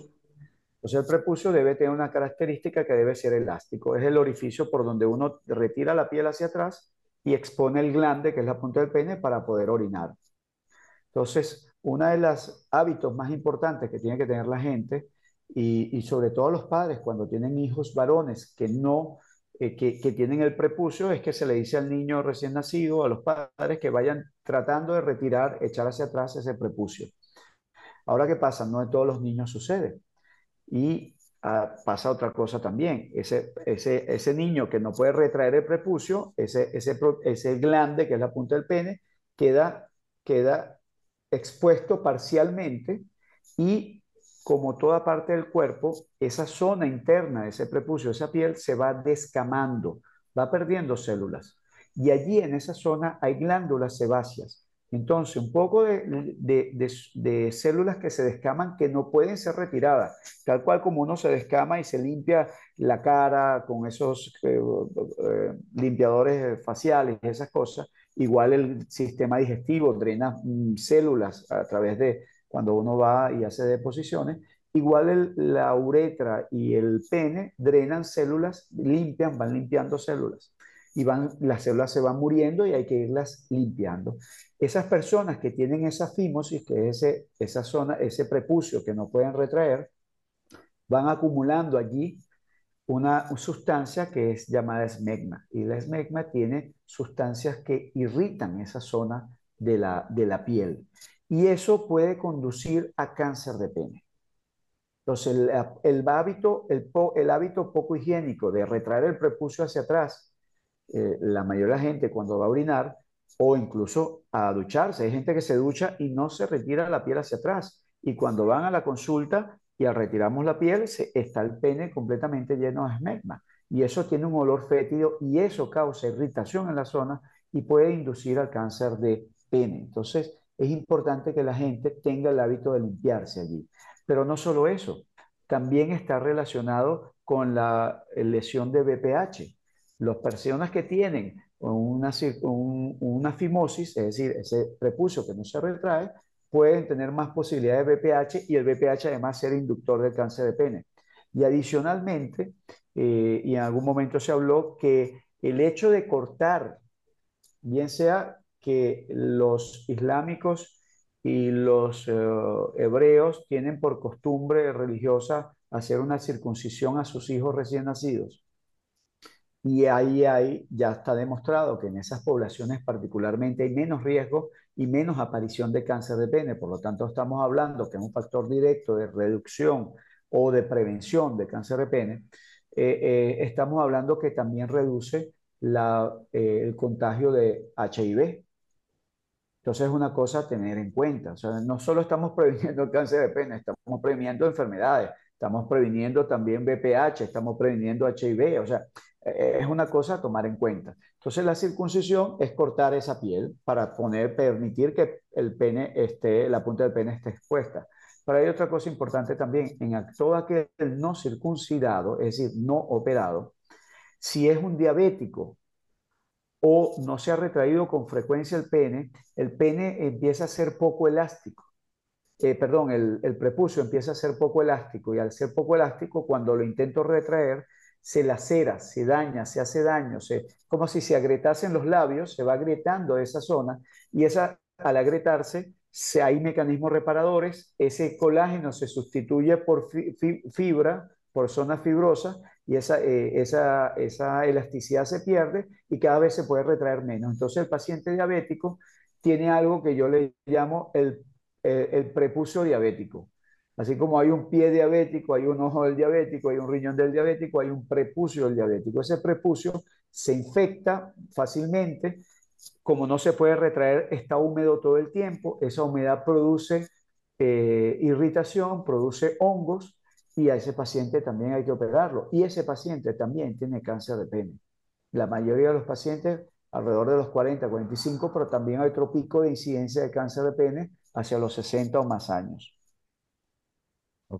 Entonces el prepucio debe tener una característica que debe ser elástico. Es el orificio por donde uno retira la piel hacia atrás y expone el glande, que es la punta del pene, para poder orinar. Entonces, uno de los hábitos más importantes que tiene que tener la gente, y, sobre todo los padres cuando tienen hijos varones que no eh, que, tienen el prepucio es que se le dice al niño recién nacido, a los padres, que vayan tratando de retirar, echar hacia atrás ese prepucio. Ahora, ¿qué pasa? No en todos los niños sucede. Y ah, pasa otra cosa también. Ese, ese, ese niño que no puede retraer el prepucio, ese, ese, ese glande, que es la punta del pene, queda, queda expuesto parcialmente y como toda parte del cuerpo, esa zona interna ese prepucio, esa piel, se va descamando, va perdiendo células. Y allí en esa zona hay glándulas sebáceas. Entonces, un poco de, células que se descaman que no pueden ser retiradas, tal cual como uno se descama y se limpia la cara con esos eh, eh, limpiadores faciales, esas cosas, igual el sistema digestivo drena mm, células a través de cuando uno va y hace deposiciones, igual la uretra y el pene drenan células, limpian, van limpiando células y van, las células se van muriendo y hay que irlas limpiando. Esas personas que tienen esa fimosis, que es ese, esa zona, ese prepucio que no pueden retraer, van acumulando allí una sustancia que es llamada esmegma. Y la esmegma tiene sustancias que irritan esa zona de la, de la piel y eso puede conducir a cáncer de pene. Entonces, el, el hábito, el, el, hábito poco higiénico de retraer el prepucio hacia atrás, eh, la mayoría de la gente cuando va a orinar o incluso a ducharse, hay gente que se ducha y no se retira la piel hacia atrás. Y cuando van a la consulta y al retiramos la piel, se, está el pene completamente lleno de esmegma. Y eso tiene un olor fétido y eso causa irritación en la zona y puede inducir al cáncer de pene. Entonces, es importante que la gente tenga el hábito de limpiarse allí. Pero no solo eso, también está relacionado con la lesión de BPH. Las personas que tienen una, una fimosis, es decir, ese prepucio que no se retrae, pueden tener más posibilidades de BPH y el BPH además ser inductor del cáncer de pene. Y adicionalmente, eh, y en algún momento se habló que el hecho de cortar, bien sea que los islámicos y los eh, hebreos tienen por costumbre religiosa hacer una circuncisión a sus hijos recién nacidos. Y ahí hay, ya está demostrado que en esas poblaciones particularmente hay menos riesgo y menos aparición de cáncer de pene. Por lo tanto, estamos hablando que es un factor directo de reducción o de prevención de cáncer de pene. Eh, eh, estamos hablando que también reduce la, el contagio de HIV, entonces es una cosa a tener en cuenta. O sea, no solo estamos [laughs] previniendo el cáncer de pene, estamos previniendo enfermedades, estamos previniendo también BPH, estamos previniendo HIV. O sea, es una cosa a tomar en cuenta. Entonces la circuncisión es cortar esa piel para poner, permitir que el pene esté, la punta del pene esté expuesta. Pero hay otra cosa importante también, en todo aquel no circuncidado, es decir, no operado, si es un diabético o no se ha retraído con frecuencia el pene, el pene empieza a ser poco elástico. Eh, perdón, el, prepucio empieza a ser poco elástico y al ser poco elástico, cuando lo intento retraer, se lacera, se daña, se hace daño, se, como si se agrietasen los labios, se va agrietando esa zona y esa, al agrietarse, se, hay mecanismos reparadores, ese colágeno se sustituye por fibra, por zona fibrosa y esa, eh, esa, esa elasticidad se pierde y cada vez se puede retraer menos. Entonces el paciente diabético tiene algo que yo le llamo el, el, prepucio diabético. Así como hay un pie diabético, hay un ojo del diabético, hay un riñón del diabético, hay un prepucio del diabético. Ese prepucio se infecta fácilmente, como no se puede retraer, está húmedo todo el tiempo, esa humedad produce eh, irritación, produce hongos, y a ese paciente también hay que operarlo. Y ese paciente también tiene cáncer de pene. La mayoría de los pacientes, alrededor de los 40, 45, pero también hay otro pico de incidencia de cáncer de pene hacia los 60 o más años.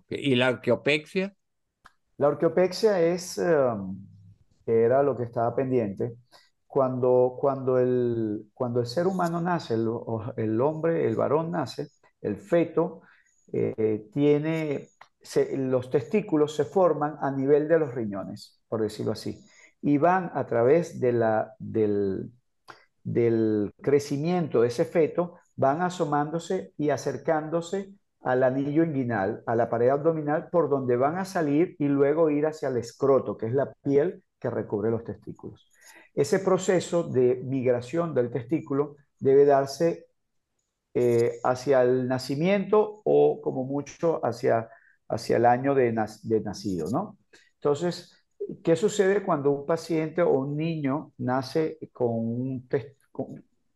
¿Y la arqueopexia? La arqueopexia es, um, era lo que estaba pendiente, cuando, cuando, el, cuando el ser humano nace, el, el hombre, el varón nace, el feto eh, tiene los testículos se forman a nivel de los riñones, por decirlo así, y van a través de la, del, del crecimiento de ese feto, van asomándose y acercándose al anillo inguinal, a la pared abdominal, por donde van a salir y luego ir hacia el escroto, que es la piel que recubre los testículos. Ese proceso de migración del testículo debe darse eh, hacia el nacimiento o como mucho hacia hacia el año de, de nacido, ¿no? Entonces, ¿qué sucede cuando un paciente o un niño nace con un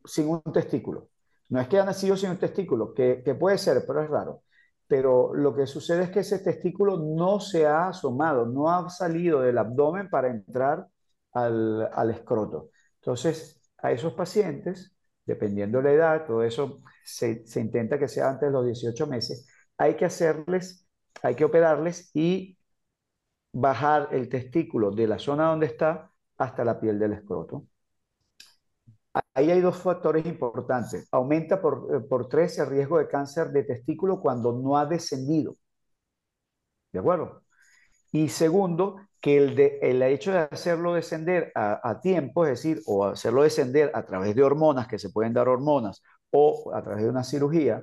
sin un testículo? No es que ha nacido sin un testículo, que, puede ser, pero es raro pero lo que sucede es que ese testículo no se ha asomado, no ha salido del abdomen para entrar al, al escroto. Entonces, a esos pacientes, dependiendo de la edad, todo eso se, se, intenta que sea antes de los 18 meses, hay que hacerles, hay que operarles y bajar el testículo de la zona donde está hasta la piel del escroto. Ahí hay dos factores importantes. Aumenta por, eh, por tres el riesgo de cáncer de testículo cuando no ha descendido. ¿De acuerdo? Y segundo, que el, hecho de hacerlo descender a, a, tiempo, es decir, o hacerlo descender a través de hormonas, que se pueden dar hormonas, o a través de una cirugía,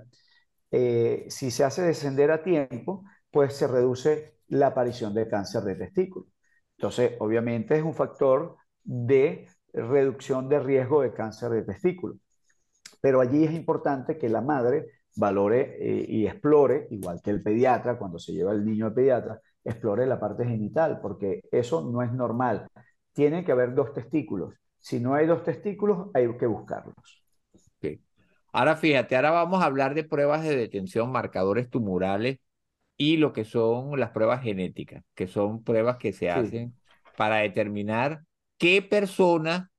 eh, si se hace descender a tiempo, pues se reduce la aparición de cáncer de testículo. Entonces, obviamente es un factor de reducción de riesgo de cáncer de testículo. Pero allí es importante que la madre valore eh, y explore, igual que el pediatra, cuando se lleva el niño al pediatra, explore la parte genital, porque eso no es normal. Tiene que haber dos testículos. Si no hay dos testículos, hay que buscarlos. Okay. Ahora fíjate, ahora vamos a hablar de pruebas de detención, marcadores tumorales y lo que son las pruebas genéticas, que son pruebas que se sí. hacen para determinar qué personas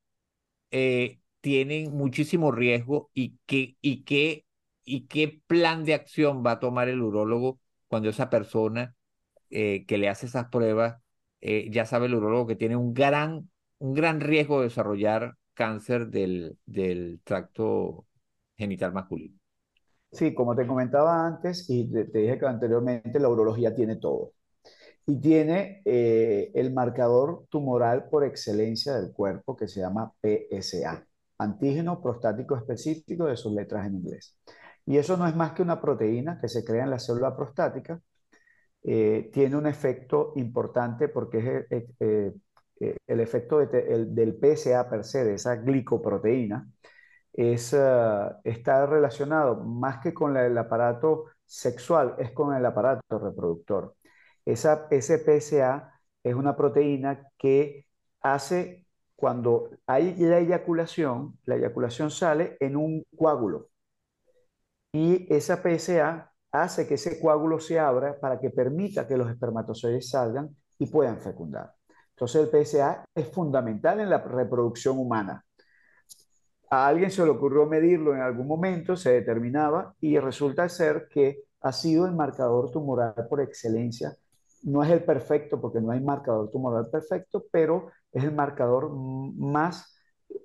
eh, tienen muchísimo riesgo y qué, plan de acción va a tomar el urólogo cuando esa persona eh, que le hace esas pruebas eh, ya sabe el urólogo que tiene un gran, riesgo de desarrollar cáncer del, del tracto genital masculino. Sí, como te comentaba antes y te dije que anteriormente, la urología tiene todo y tiene eh, el marcador tumoral por excelencia del cuerpo que se llama PSA, antígeno prostático específico de sus letras en inglés. Y eso no es más que una proteína que se crea en la célula prostática. Eh, tiene un efecto importante porque es eh, el efecto de el, del PSA per se, de esa glicoproteína, es, está relacionado más que con el aparato sexual, es con el aparato reproductor. Esa, PSA es una proteína que hace cuando hay la eyaculación, la eyaculación sale en un coágulo. Y esa PSA hace que ese coágulo se abra para que permita que los espermatozoides salgan y puedan fecundar. Entonces el PSA es fundamental en la reproducción humana. A alguien se le ocurrió medirlo en algún momento, se determinaba y resulta ser que ha sido el marcador tumoral por excelencia no es el perfecto porque no hay marcador tumoral perfecto, pero es el marcador más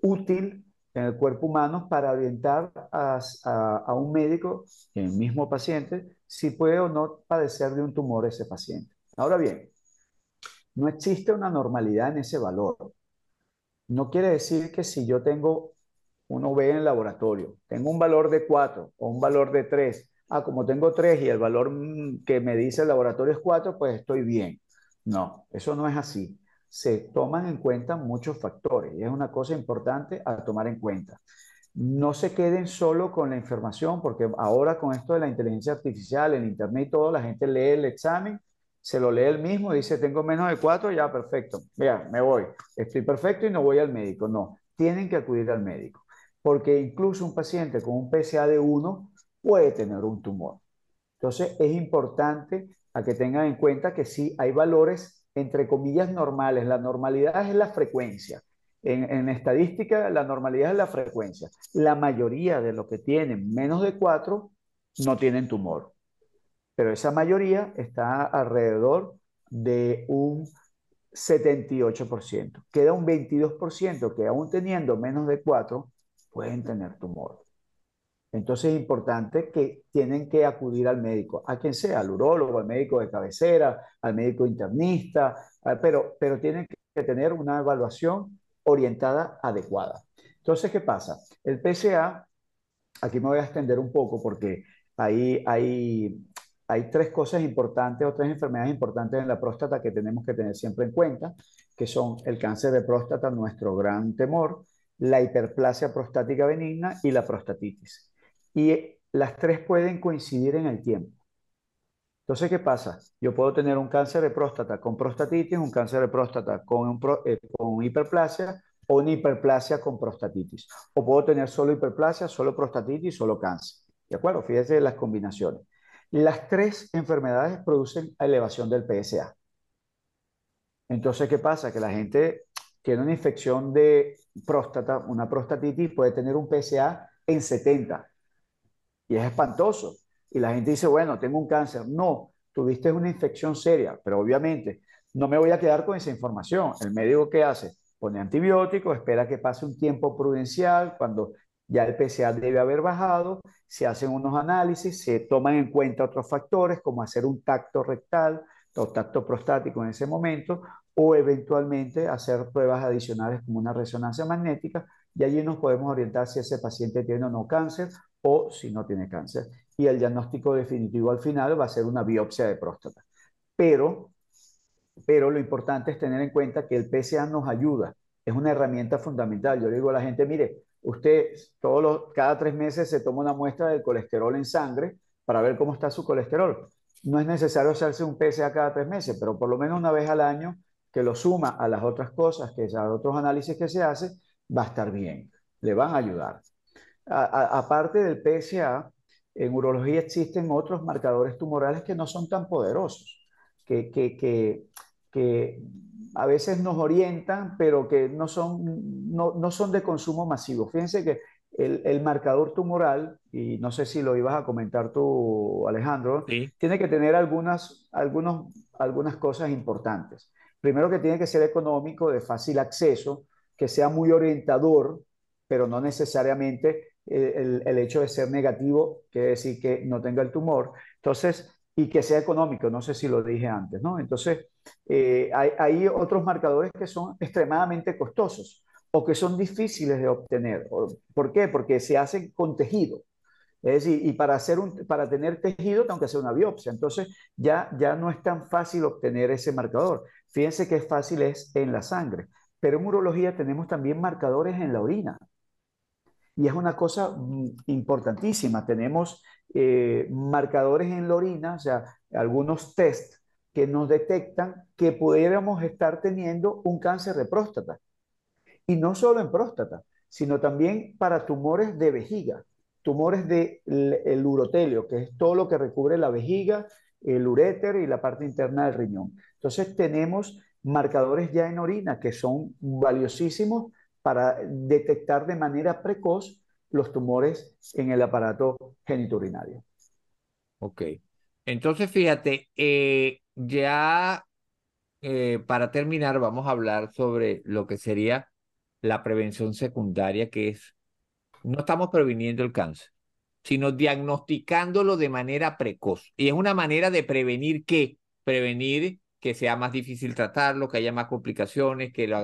útil en el cuerpo humano para orientar a, un médico, el mismo paciente, si puede o no padecer de un tumor ese paciente. Ahora bien, no existe una normalidad en ese valor. No quiere decir que si yo tengo, uno ve en el laboratorio, tengo un valor de 4 o un valor de 3 ah, como tengo tres y el valor mm, que me dice el laboratorio es cuatro, pues estoy bien. No, eso no es así. Se toman en cuenta muchos factores y es una cosa importante a tomar en cuenta. No se queden solo con la información, porque ahora con esto de la inteligencia artificial, el internet y todo, la gente lee el examen, se lo lee el mismo y dice, tengo menos de cuatro, ya perfecto, vea, me voy, estoy perfecto y no voy al médico. No, tienen que acudir al médico, porque incluso un paciente con un PSA de 1 puede tener un tumor. Entonces es importante a que tengan en cuenta que sí hay valores entre comillas normales. La normalidad es la frecuencia. En, en, estadística, la normalidad es la frecuencia. La mayoría de los que tienen menos de 4 no tienen tumor. Pero esa mayoría está alrededor de un 78%. Queda un 22% que aún teniendo menos de 4 pueden tener tumor. Entonces es importante que tienen que acudir al médico, a quien sea, al urólogo, al médico de cabecera, al médico internista, pero, pero tienen que tener una evaluación orientada adecuada. Entonces, ¿qué pasa? El PSA, aquí me voy a extender un poco porque ahí hay, hay tres cosas importantes o tres enfermedades importantes en la próstata que tenemos que tener siempre en cuenta, que son el cáncer de próstata, nuestro gran temor, la hiperplasia prostática benigna y la prostatitis y las tres pueden coincidir en el tiempo. Entonces, ¿qué pasa? Yo puedo tener un cáncer de próstata con prostatitis, un cáncer de próstata con, eh, con hiperplasia o una hiperplasia con prostatitis. O puedo tener solo hiperplasia, solo prostatitis, solo cáncer. ¿De acuerdo? Fíjense las combinaciones. Las tres enfermedades producen elevación del PSA. Entonces, ¿qué pasa? Que la gente tiene una infección de próstata, una prostatitis, puede tener un PSA en 70. Y es espantoso. Y la gente dice, bueno, tengo un cáncer. No, tuviste una infección seria, pero obviamente no me voy a quedar con esa información. El médico ¿qué hace? Pone antibiótico, espera que pase un tiempo prudencial, cuando ya el PSA debe haber bajado, se hacen unos análisis, se toman en cuenta otros factores como hacer un tacto rectal o tacto prostático en ese momento, o eventualmente hacer pruebas adicionales como una resonancia magnética, y allí nos podemos orientar si ese paciente tiene o no cáncer o si no tiene cáncer. Y el diagnóstico definitivo al final va a ser una biopsia de próstata. Pero, pero lo importante es tener en cuenta que el PSA nos ayuda, es una herramienta fundamental. Yo le digo a la gente, mire, usted todos los, cada tres meses se toma una muestra del colesterol en sangre para ver cómo está su colesterol. No es necesario hacerse un PSA cada tres meses, pero por lo menos una vez al año que lo suma a las otras cosas, que a otros análisis que se hace, va a estar bien, le van a ayudar. Aparte del PSA, en urología existen otros marcadores tumorales que no son tan poderosos, que, que, que, que a veces nos orientan, pero que no son, no, no son de consumo masivo. Fíjense que el, el, marcador tumoral, y no sé si lo ibas a comentar tú, Alejandro, tiene que tener algunas, algunos, algunas cosas importantes. Primero que tiene que ser económico, de fácil acceso, que sea muy orientador, pero no necesariamente el, el, hecho de ser negativo quiere decir que no tenga el tumor. Entonces, y que sea económico, no sé si lo dije antes, ¿no? Entonces, eh, hay, hay, otros marcadores que son extremadamente costosos o que son difíciles de obtener. ¿Por qué? Porque se hacen con tejido. Es decir, y para, hacer un, para tener tejido tengo que hacer una biopsia. Entonces, ya, ya no es tan fácil obtener ese marcador. Fíjense que es fácil es en la sangre. Pero en urología tenemos también marcadores en la orina. Y es una cosa mm, importantísima. Tenemos eh, marcadores en la orina, o sea, algunos test que nos detectan que pudiéramos estar teniendo un cáncer de próstata. Y no solo en próstata, sino también para tumores de vejiga, tumores del de urotelio, que es todo lo que recubre la vejiga, el uréter y la parte interna del riñón. Entonces tenemos marcadores ya en orina que son valiosísimos para detectar de manera precoz los tumores en el aparato geniturinario. Ok. Entonces, fíjate, eh, ya eh, para terminar, vamos a hablar sobre lo que sería la prevención secundaria, que es, no estamos previniendo el cáncer, sino diagnosticándolo de manera precoz. Y es una manera de prevenir qué? Prevenir que sea más difícil tratarlo, que haya más complicaciones, que lo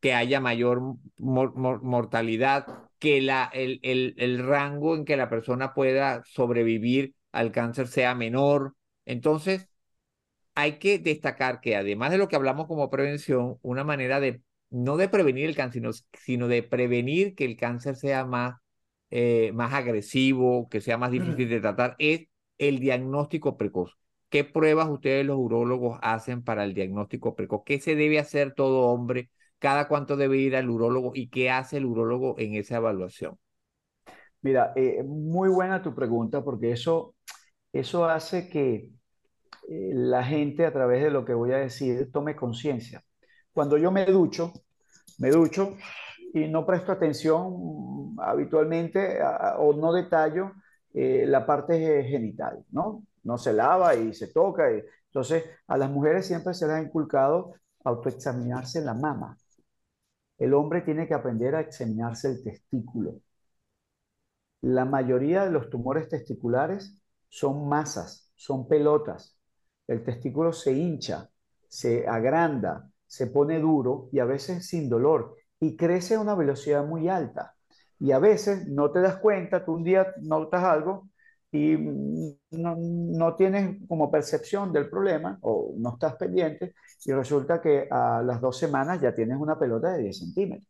que haya mayor mortalidad, que la, el, el, el rango en que la persona pueda sobrevivir al cáncer sea menor. Entonces, hay que destacar que además de lo que hablamos como prevención, una manera de, no de prevenir el cáncer, sino, sino de prevenir que el cáncer sea más, eh, más agresivo, que sea más difícil de tratar, es el diagnóstico precoz. ¿Qué pruebas ustedes los urólogos hacen para el diagnóstico precoz? ¿Qué se debe hacer todo hombre cada cuánto debe ir al urólogo y qué hace el urólogo en esa evaluación? Mira, eh, muy buena tu pregunta porque eso, eso hace que eh, la gente a través de lo que voy a decir tome conciencia. Cuando yo me ducho, me ducho y no presto atención habitualmente o no detallo eh, la parte genital, ¿no? No se lava y se toca. Y, entonces, a las mujeres siempre se les ha inculcado autoexaminarse la mama. El hombre tiene que aprender a examinarse el testículo. La mayoría de los tumores testiculares son masas, son pelotas. El testículo se hincha, se agranda, se pone duro y a veces sin dolor y crece a una velocidad muy alta. Y a veces no te das cuenta, tú un día notas algo y no, no, tienes como percepción del problema o no estás pendiente y resulta que a las dos semanas ya tienes una pelota de 10 centímetros.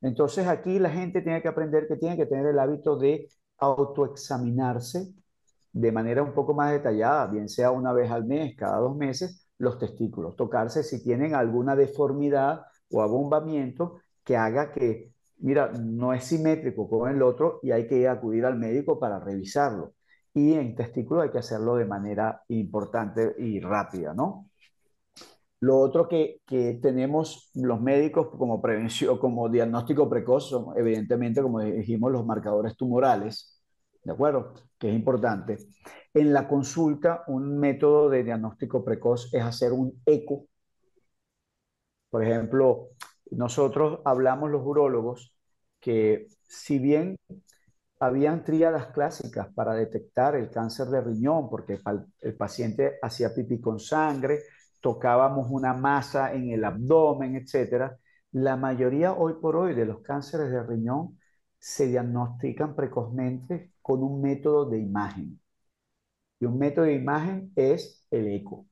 Entonces aquí la gente tiene que aprender que tiene que tener el hábito de autoexaminarse de manera un poco más detallada, bien sea una vez al mes, cada dos meses, los testículos, tocarse si tienen alguna deformidad o abombamiento que haga que, mira, no es simétrico con el otro y hay que acudir al médico para revisarlo. Y en testículo hay que hacerlo de manera importante y rápida, ¿no? Lo otro que, que, tenemos los médicos como prevención, como diagnóstico precoz, son evidentemente, como dijimos, los marcadores tumorales, ¿de acuerdo? Que es importante. En la consulta, un método de diagnóstico precoz es hacer un eco. Por ejemplo, nosotros hablamos los urólogos que si bien habían tríadas clásicas para detectar el cáncer de riñón, porque el paciente hacía pipí con sangre, tocábamos una masa en el abdomen, etcétera, la mayoría hoy por hoy de los cánceres de riñón se diagnostican precozmente con un método de imagen. Y un método de imagen es el eco.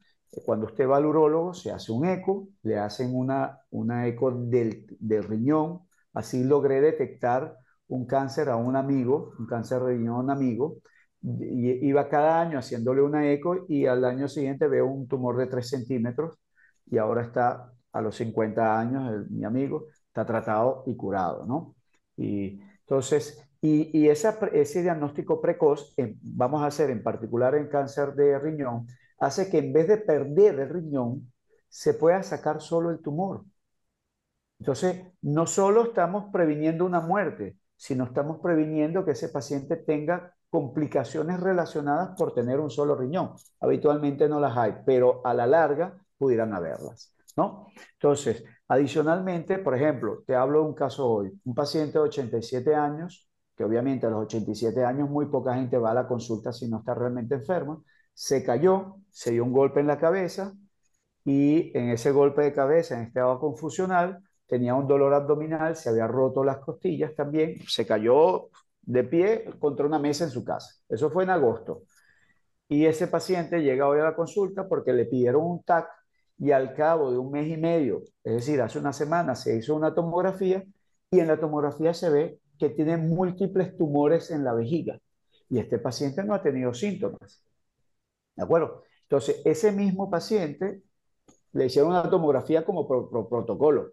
Cuando usted va al urólogo, se hace un eco, le hacen una, una eco del, del riñón. Así logré detectar un cáncer a un amigo, un cáncer de riñón a un amigo, iba cada año haciéndole una eco y al año siguiente veo un tumor de 3 centímetros y ahora está a los 50 años, mi amigo, está tratado y curado, ¿no? Y entonces, y, y ese diagnóstico precoz, vamos a hacer en particular en cáncer de riñón, hace que en vez de perder el riñón, se pueda sacar solo el tumor. Entonces, no solo estamos previniendo una muerte, sino estamos previniendo que ese paciente tenga complicaciones relacionadas por tener un solo riñón. Habitualmente no las hay, pero a la larga pudieran haberlas, ¿no? Entonces, adicionalmente, por ejemplo, te hablo de un caso hoy, un paciente de 87 años, que obviamente a los 87 años muy poca gente va a la consulta si no está realmente enfermo, se cayó, se dio un golpe en la cabeza y en ese golpe de cabeza, en estado confusional, tenía un dolor abdominal, se había roto las costillas también, se cayó de pie contra una mesa en su casa. Eso fue en agosto. Y ese paciente llega hoy a la consulta porque le pidieron un TAC y al cabo de un mes y medio, es decir, hace una semana se hizo una tomografía y en la tomografía se ve que tiene múltiples tumores en la vejiga y este paciente no ha tenido síntomas. ¿De acuerdo? Entonces, ese mismo paciente le hicieron una tomografía como protocolo,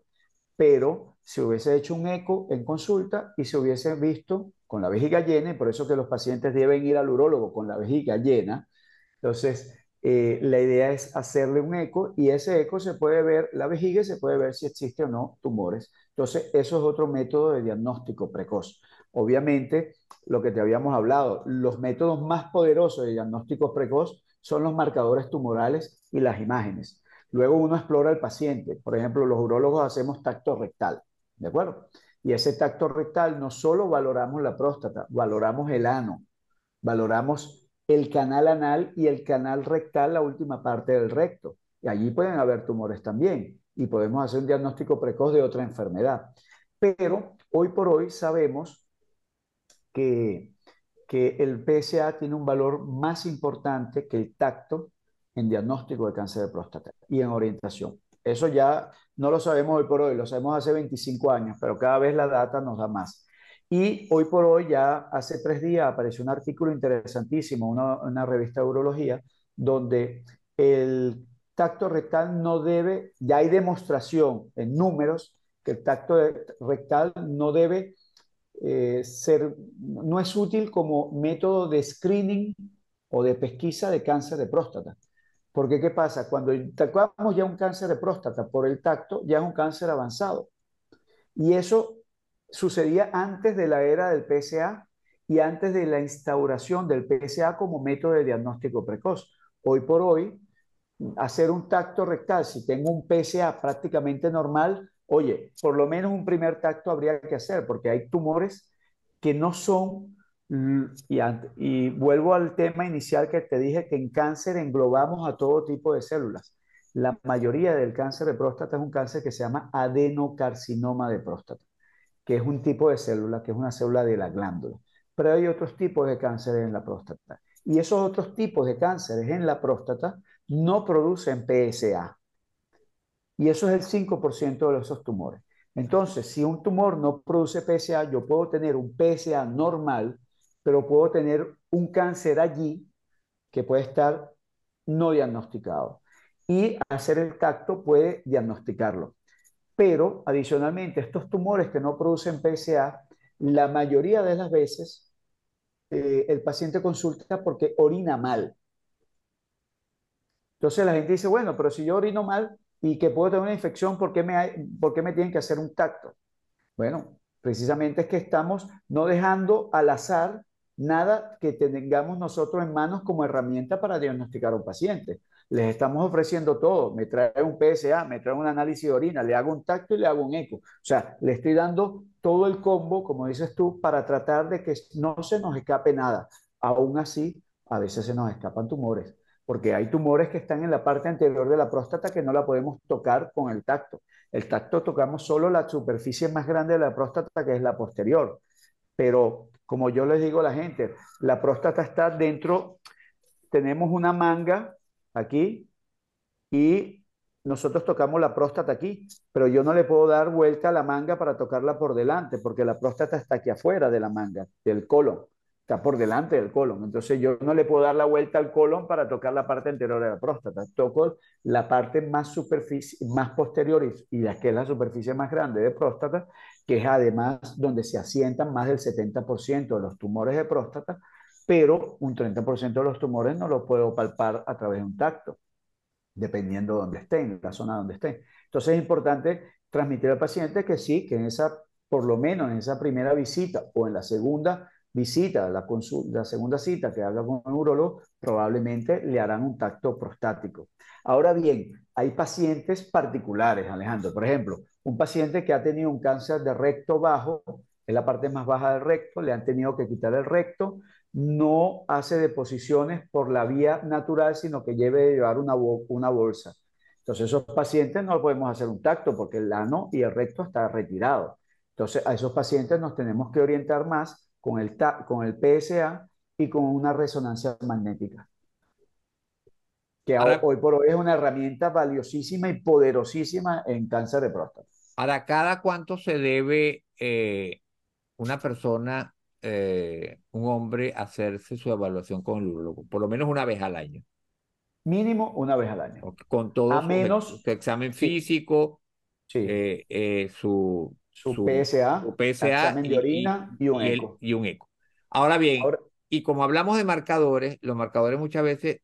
pero se hubiese hecho un eco en consulta y se hubiese visto con la vejiga llena, y por eso que los pacientes deben ir al urólogo con la vejiga llena. Entonces, eh, la idea es hacerle un eco y ese eco se puede ver, la vejiga se puede ver si existe o no tumores. Entonces, eso es otro método de diagnóstico precoz. Obviamente, lo que te habíamos hablado, los métodos más poderosos de diagnóstico precoz son los marcadores tumorales y las imágenes. Luego uno explora al paciente. Por ejemplo, los urólogos hacemos tacto rectal, ¿de acuerdo? Y ese tacto rectal no solo valoramos la próstata, valoramos el ano, valoramos el canal anal y el canal rectal, la última parte del recto. Y allí pueden haber tumores también y podemos hacer un diagnóstico precoz de otra enfermedad. Pero hoy por hoy sabemos que, que el PSA tiene un valor más importante que el tacto en diagnóstico de cáncer de próstata y en orientación. Eso ya no lo sabemos hoy por hoy, lo sabemos hace 25 años, pero cada vez la data nos da más. Y hoy por hoy, ya hace tres días, apareció un artículo interesantísimo, una, una revista de urología, donde el tacto rectal no debe, ya hay demostración en números que el tacto rectal no debe eh, ser, no es útil como método de screening o de pesquisa de cáncer de próstata. Porque ¿qué pasa? Cuando tocamos ya un cáncer de próstata por el tacto, ya es un cáncer avanzado. Y eso sucedía antes de la era del PSA y antes de la instauración del PSA como método de diagnóstico precoz. Hoy por hoy, hacer un tacto rectal, si tengo un PSA prácticamente normal, oye, por lo menos un primer tacto habría que hacer, porque hay tumores que no son y, vuelvo al tema inicial que te dije que en cáncer englobamos a todo tipo de células. La mayoría del cáncer de próstata es un cáncer que se llama adenocarcinoma de próstata, que es un tipo de célula, que es una célula de la glándula. Pero hay otros tipos de cánceres en la próstata. Y esos otros tipos de cánceres en la próstata no producen PSA. Y eso es el 5% de esos tumores. Entonces, si un tumor no produce PSA, yo puedo tener un PSA normal, pero puedo tener un cáncer allí que puede estar no diagnosticado. Y hacer el tacto puede diagnosticarlo. Pero adicionalmente, estos tumores que no producen PSA, la mayoría de las veces eh, el paciente consulta porque orina mal. Entonces la gente dice, bueno, pero si yo orino mal y que puedo tener una infección, ¿por qué me, ¿por qué me tienen que hacer un tacto? Bueno, precisamente es que estamos no dejando al azar nada que tengamos nosotros en manos como herramienta para diagnosticar a un paciente. Les estamos ofreciendo todo. Me trae un PSA, me trae un análisis de orina, le hago un tacto y le hago un eco. O sea, le estoy dando todo el combo, como dices tú, para tratar de que no se nos escape nada. Aún así, a veces se nos escapan tumores, porque hay tumores que están en la parte anterior de la próstata que no la podemos tocar con el tacto. El tacto tocamos solo la superficie más grande de la próstata, que es la posterior. Pero como yo les digo a la gente, la próstata está dentro, tenemos una manga aquí y nosotros tocamos la próstata aquí, pero yo no le puedo dar vuelta a la manga para tocarla por delante, porque la próstata está aquí afuera de la manga, del colon está por delante del colon. Entonces yo no le puedo dar la vuelta al colon para tocar la parte anterior de la próstata. Toco la parte más, superficie, más posterior y la que es la superficie más grande de próstata, que es además donde se asientan más del 70% de los tumores de próstata, pero un 30% de los tumores no lo puedo palpar a través de un tacto, dependiendo de dónde estén, la zona donde estén. Entonces es importante transmitir al paciente que sí, que en esa, por lo menos en esa primera visita o en la segunda, visita, la, segunda cita que haga con el urólogo, probablemente le harán un tacto prostático. Ahora bien, hay pacientes particulares, Alejandro. Por ejemplo, un paciente que ha tenido un cáncer de recto bajo, en la parte más baja del recto, le han tenido que quitar el recto, no hace deposiciones por la vía natural, sino que lleve llevar una, una bolsa. Entonces, esos pacientes no podemos hacer un tacto porque el ano y el recto está retirado. Entonces, a esos pacientes nos tenemos que orientar más con el, con el PSA y con una resonancia magnética, que hoy por hoy es una herramienta valiosísima y poderosísima en cáncer de próstata. ¿Para cada cuánto se debe eh, una persona, eh, un hombre, hacerse su evaluación con el urólogo? Por lo menos una vez al año. Mínimo una vez al año. Con todo a menos, su, examen físico, sí. Eh, su, su, PSA, examen de orina y, un eco. y un eco. Ahora bien, y como hablamos de marcadores, los marcadores muchas veces,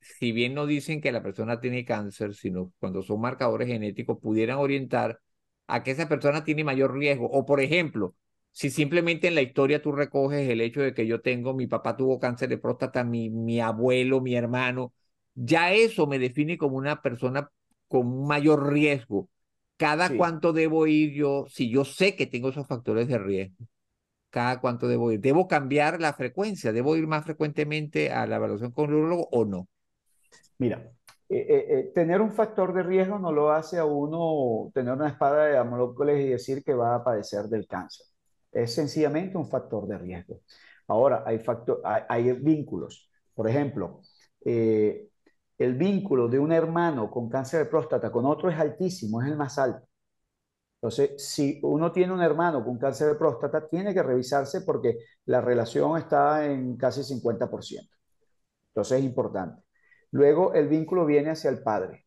si bien no dicen que la persona tiene cáncer, sino cuando son marcadores genéticos, pudieran orientar a que esa persona tiene mayor riesgo. O por ejemplo, si simplemente en la historia tú recoges el hecho de que yo tengo, mi papá tuvo cáncer de próstata, mi, mi abuelo, mi hermano, ya eso me define como una persona con mayor riesgo ¿Cada cuánto debo ir yo, si yo sé que tengo esos factores de riesgo? ¿Cada cuánto debo ir? ¿Debo cambiar la frecuencia? ¿Debo ir más frecuentemente a la evaluación con el urologo o no? Mira, eh, eh, eh, tener un factor de riesgo no lo hace a uno tener una espada de Damocles y decir que va a padecer del cáncer. Es sencillamente un factor de riesgo. Ahora, hay, factor, hay, vínculos. Por ejemplo, el vínculo de un hermano con cáncer de próstata con otro es altísimo, es el más alto. Entonces, si uno tiene un hermano con cáncer de próstata, tiene que revisarse porque la relación está en casi 50%. Entonces es importante. Luego, el vínculo viene hacia el padre.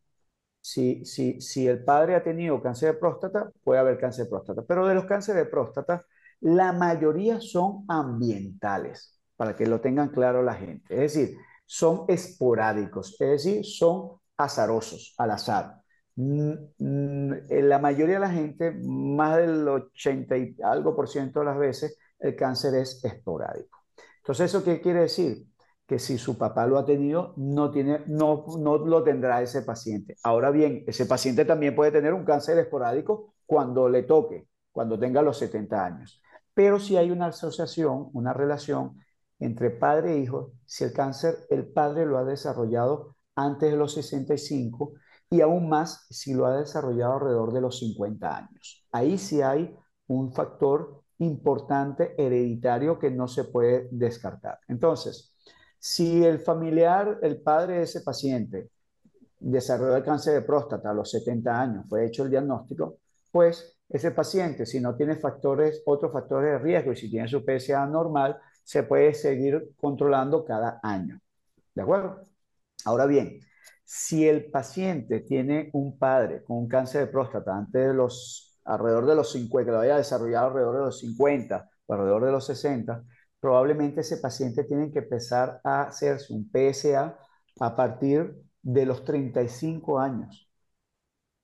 Si, si, si el padre ha tenido cáncer de próstata, puede haber cáncer de próstata. Pero de los cánceres de próstata, la mayoría son ambientales, para que lo tengan claro la gente. Es decir, son esporádicos, es decir, son azarosos, al azar. Mm, mm, la mayoría de la gente, más del 80 y algo por ciento de las veces, el cáncer es esporádico. Entonces, ¿eso qué quiere decir? Que si su papá lo ha tenido, no, tiene, no, no lo tendrá ese paciente. Ahora bien, ese paciente también puede tener un cáncer esporádico cuando le toque, cuando tenga los 70 años. Pero si hay una asociación, una relación entre padre e hijo si el cáncer el padre lo ha desarrollado antes de los 65 y aún más si lo ha desarrollado alrededor de los 50 años. Ahí sí hay un factor importante hereditario que no se puede descartar. Entonces, si el familiar, el padre de ese paciente, desarrolló el cáncer de próstata a los 70 años, fue hecho el diagnóstico, pues ese paciente, si no tiene factores, otros factores de riesgo y si tiene su PSA normal, se puede seguir controlando cada año. ¿De acuerdo? Ahora bien, si el paciente tiene un padre con un cáncer de próstata antes de los, alrededor de los 50, que lo haya desarrollado alrededor de los 50 o alrededor de los 60, probablemente ese paciente tiene que empezar a hacerse un PSA a partir de los 35 años.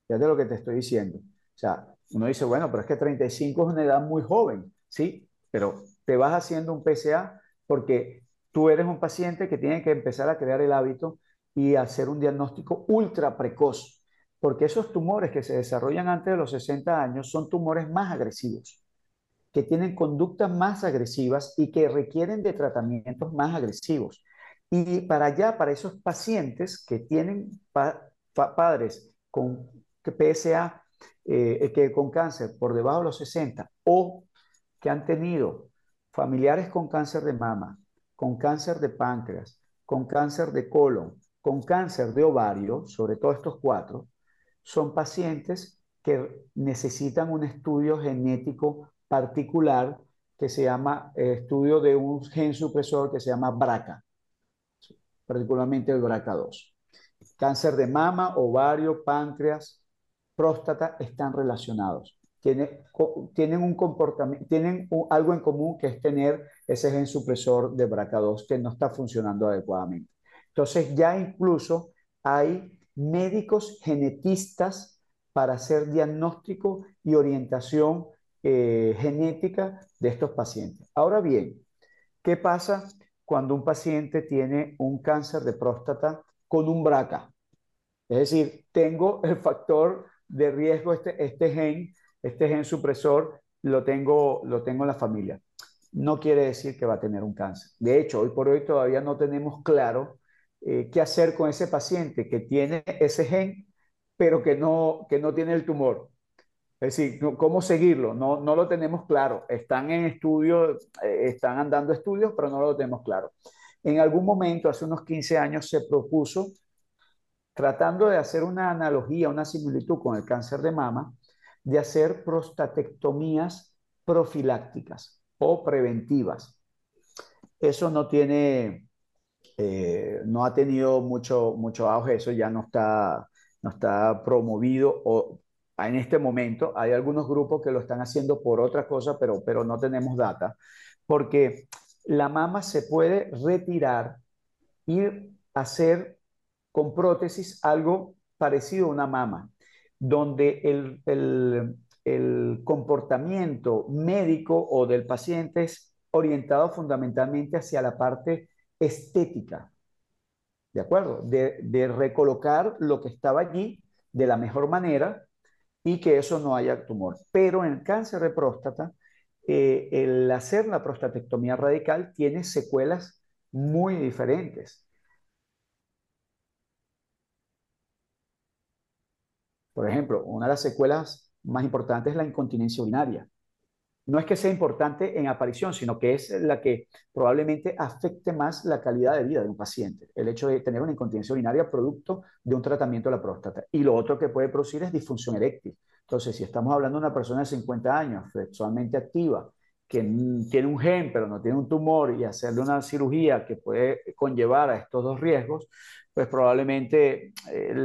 Fíjate lo que te estoy diciendo. O sea, uno dice, bueno, pero es que 35 es una edad muy joven, ¿sí? Pero te vas haciendo un PSA porque tú eres un paciente que tiene que empezar a crear el hábito y hacer un diagnóstico ultra precoz, porque esos tumores que se desarrollan antes de los 60 años son tumores más agresivos, que tienen conductas más agresivas y que requieren de tratamientos más agresivos. Y para allá, para esos pacientes que tienen padres con PSA, eh, que con cáncer por debajo de los 60 o que han tenido familiares con cáncer de mama, con cáncer de páncreas, con cáncer de colon, con cáncer de ovario, sobre todo estos cuatro, son pacientes que necesitan un estudio genético particular que se llama eh, estudio de un gen supresor que se llama BRCA, particularmente el BRCA2. Cáncer de mama, ovario, páncreas, próstata están relacionados. Tienen, un comportamiento, tienen algo en común que es tener ese gen supresor de BRCA2 que no está funcionando adecuadamente. Entonces ya incluso hay médicos genetistas para hacer diagnóstico y orientación eh, genética de estos pacientes. Ahora bien, ¿qué pasa cuando un paciente tiene un cáncer de próstata con un BRCA? Es decir, tengo el factor de riesgo, este, este gen, este gen supresor, lo tengo, lo tengo en la familia. No quiere decir que va a tener un cáncer. De hecho, hoy por hoy todavía no tenemos claro eh, qué hacer con ese paciente que tiene ese gen, pero que no, que no tiene el tumor. Es decir, cómo seguirlo, no, no lo tenemos claro. Están en estudio, eh, están andando estudios, pero no lo tenemos claro. En algún momento, hace unos 15 años, se propuso, tratando de hacer una analogía, una similitud con el cáncer de mama, de hacer prostatectomías profilácticas o preventivas. Eso no tiene, eh, no ha tenido mucho, mucho auge, eso ya no está, no está promovido o en este momento hay algunos grupos que lo están haciendo por otra cosa, pero, pero no tenemos data, porque la mama se puede retirar y hacer con prótesis algo parecido a una mama, donde el, el, comportamiento médico o del paciente es orientado fundamentalmente hacia la parte estética, ¿de acuerdo? De, recolocar lo que estaba allí de la mejor manera y que eso no haya tumor. Pero en cáncer de próstata, eh, el hacer la prostatectomía radical tiene secuelas muy diferentes. Por ejemplo, una de las secuelas más importantes es la incontinencia urinaria no es que sea importante en aparición, sino que es la que probablemente afecte más la calidad de vida de un paciente, el hecho de tener una incontinencia urinaria producto de un tratamiento de la próstata. Y lo otro que puede producir es disfunción eréctil. Entonces, si estamos hablando de una persona de 50 años, sexualmente activa, que tiene un gen pero no tiene un tumor y hacerle una cirugía que puede conllevar a estos dos riesgos, pues probablemente eh,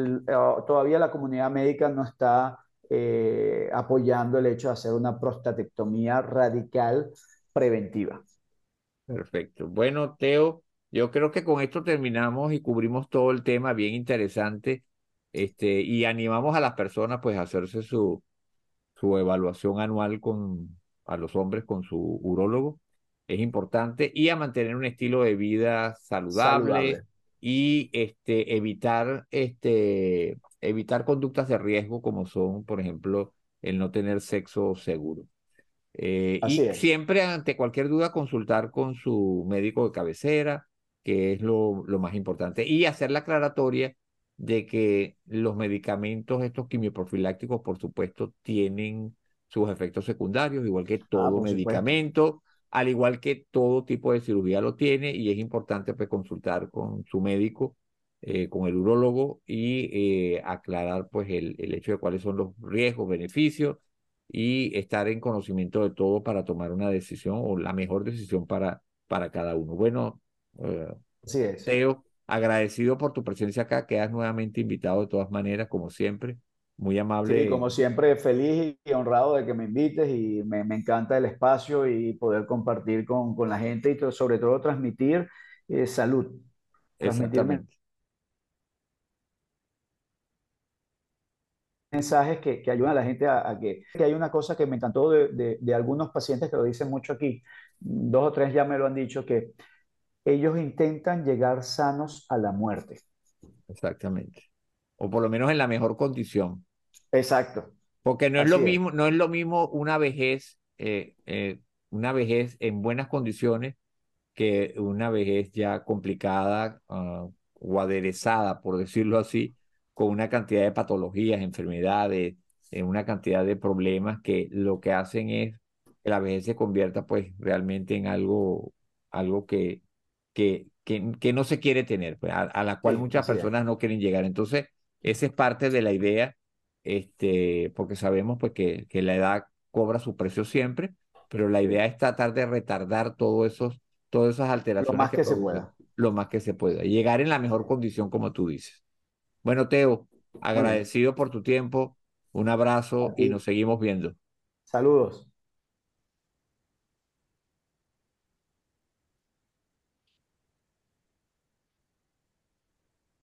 todavía la comunidad médica no está eh, apoyando el hecho de hacer una prostatectomía radical preventiva. Perfecto. Bueno, Teo, yo creo que con esto terminamos y cubrimos todo el tema, bien interesante, este, y animamos a las personas pues a hacerse su, su evaluación anual con, a los hombres con su urólogo, es importante, y a mantener un estilo de vida saludable, y este, evitar este, evitar conductas de riesgo como son, por ejemplo, el no tener sexo seguro. Eh, y siempre ante cualquier duda consultar con su médico de cabecera, que es lo, lo, más importante, y hacer la aclaratoria de que los medicamentos, estos quimioprofilácticos, por supuesto, tienen sus efectos secundarios, igual que ah, todo medicamento, al igual que todo tipo de cirugía lo tiene, y es importante pues, consultar con su médico eh, con el urólogo y eh, aclarar pues el, el, hecho de cuáles son los riesgos, beneficios y estar en conocimiento de todo para tomar una decisión o la mejor decisión para, para cada uno. Bueno, eh, Así es. Teo, agradecido por tu presencia acá, quedas nuevamente invitado de todas maneras, como siempre, muy amable. Sí, como siempre, feliz y honrado de que me invites y me, me encanta el espacio y poder compartir con, con la gente y sobre todo transmitir eh, salud, Exactamente. mensajes que, que ayudan a la gente a, a que, que hay una cosa que me encantó de, de, de algunos pacientes que lo dicen mucho aquí, dos o tres ya me lo han dicho, que ellos intentan llegar sanos a la muerte. Exactamente. O por lo menos en la mejor condición. Exacto, Porque no es lo así es. mismo, no es lo mismo una vejez, eh, eh, una vejez en buenas condiciones que una vejez ya complicada, ah, o aderezada, por decirlo así, con una cantidad de patologías, enfermedades, eh, una cantidad de problemas que lo que hacen es que la vejez se convierta pues realmente en algo, algo que, que, que, que no se quiere tener, pues, a, a la cual Sí, muchas así personas no quieren llegar. Entonces, esa es parte de la idea, este, porque sabemos pues que, que la edad cobra su precio siempre, pero la idea es tratar de retardar todos esos, todas esas Lo alteraciones más que que se pueda. lo más que se pueda, llegar en la mejor condición como tú dices. Bueno, Teo, agradecido por tu tiempo, un abrazo y nos seguimos viendo. Saludos.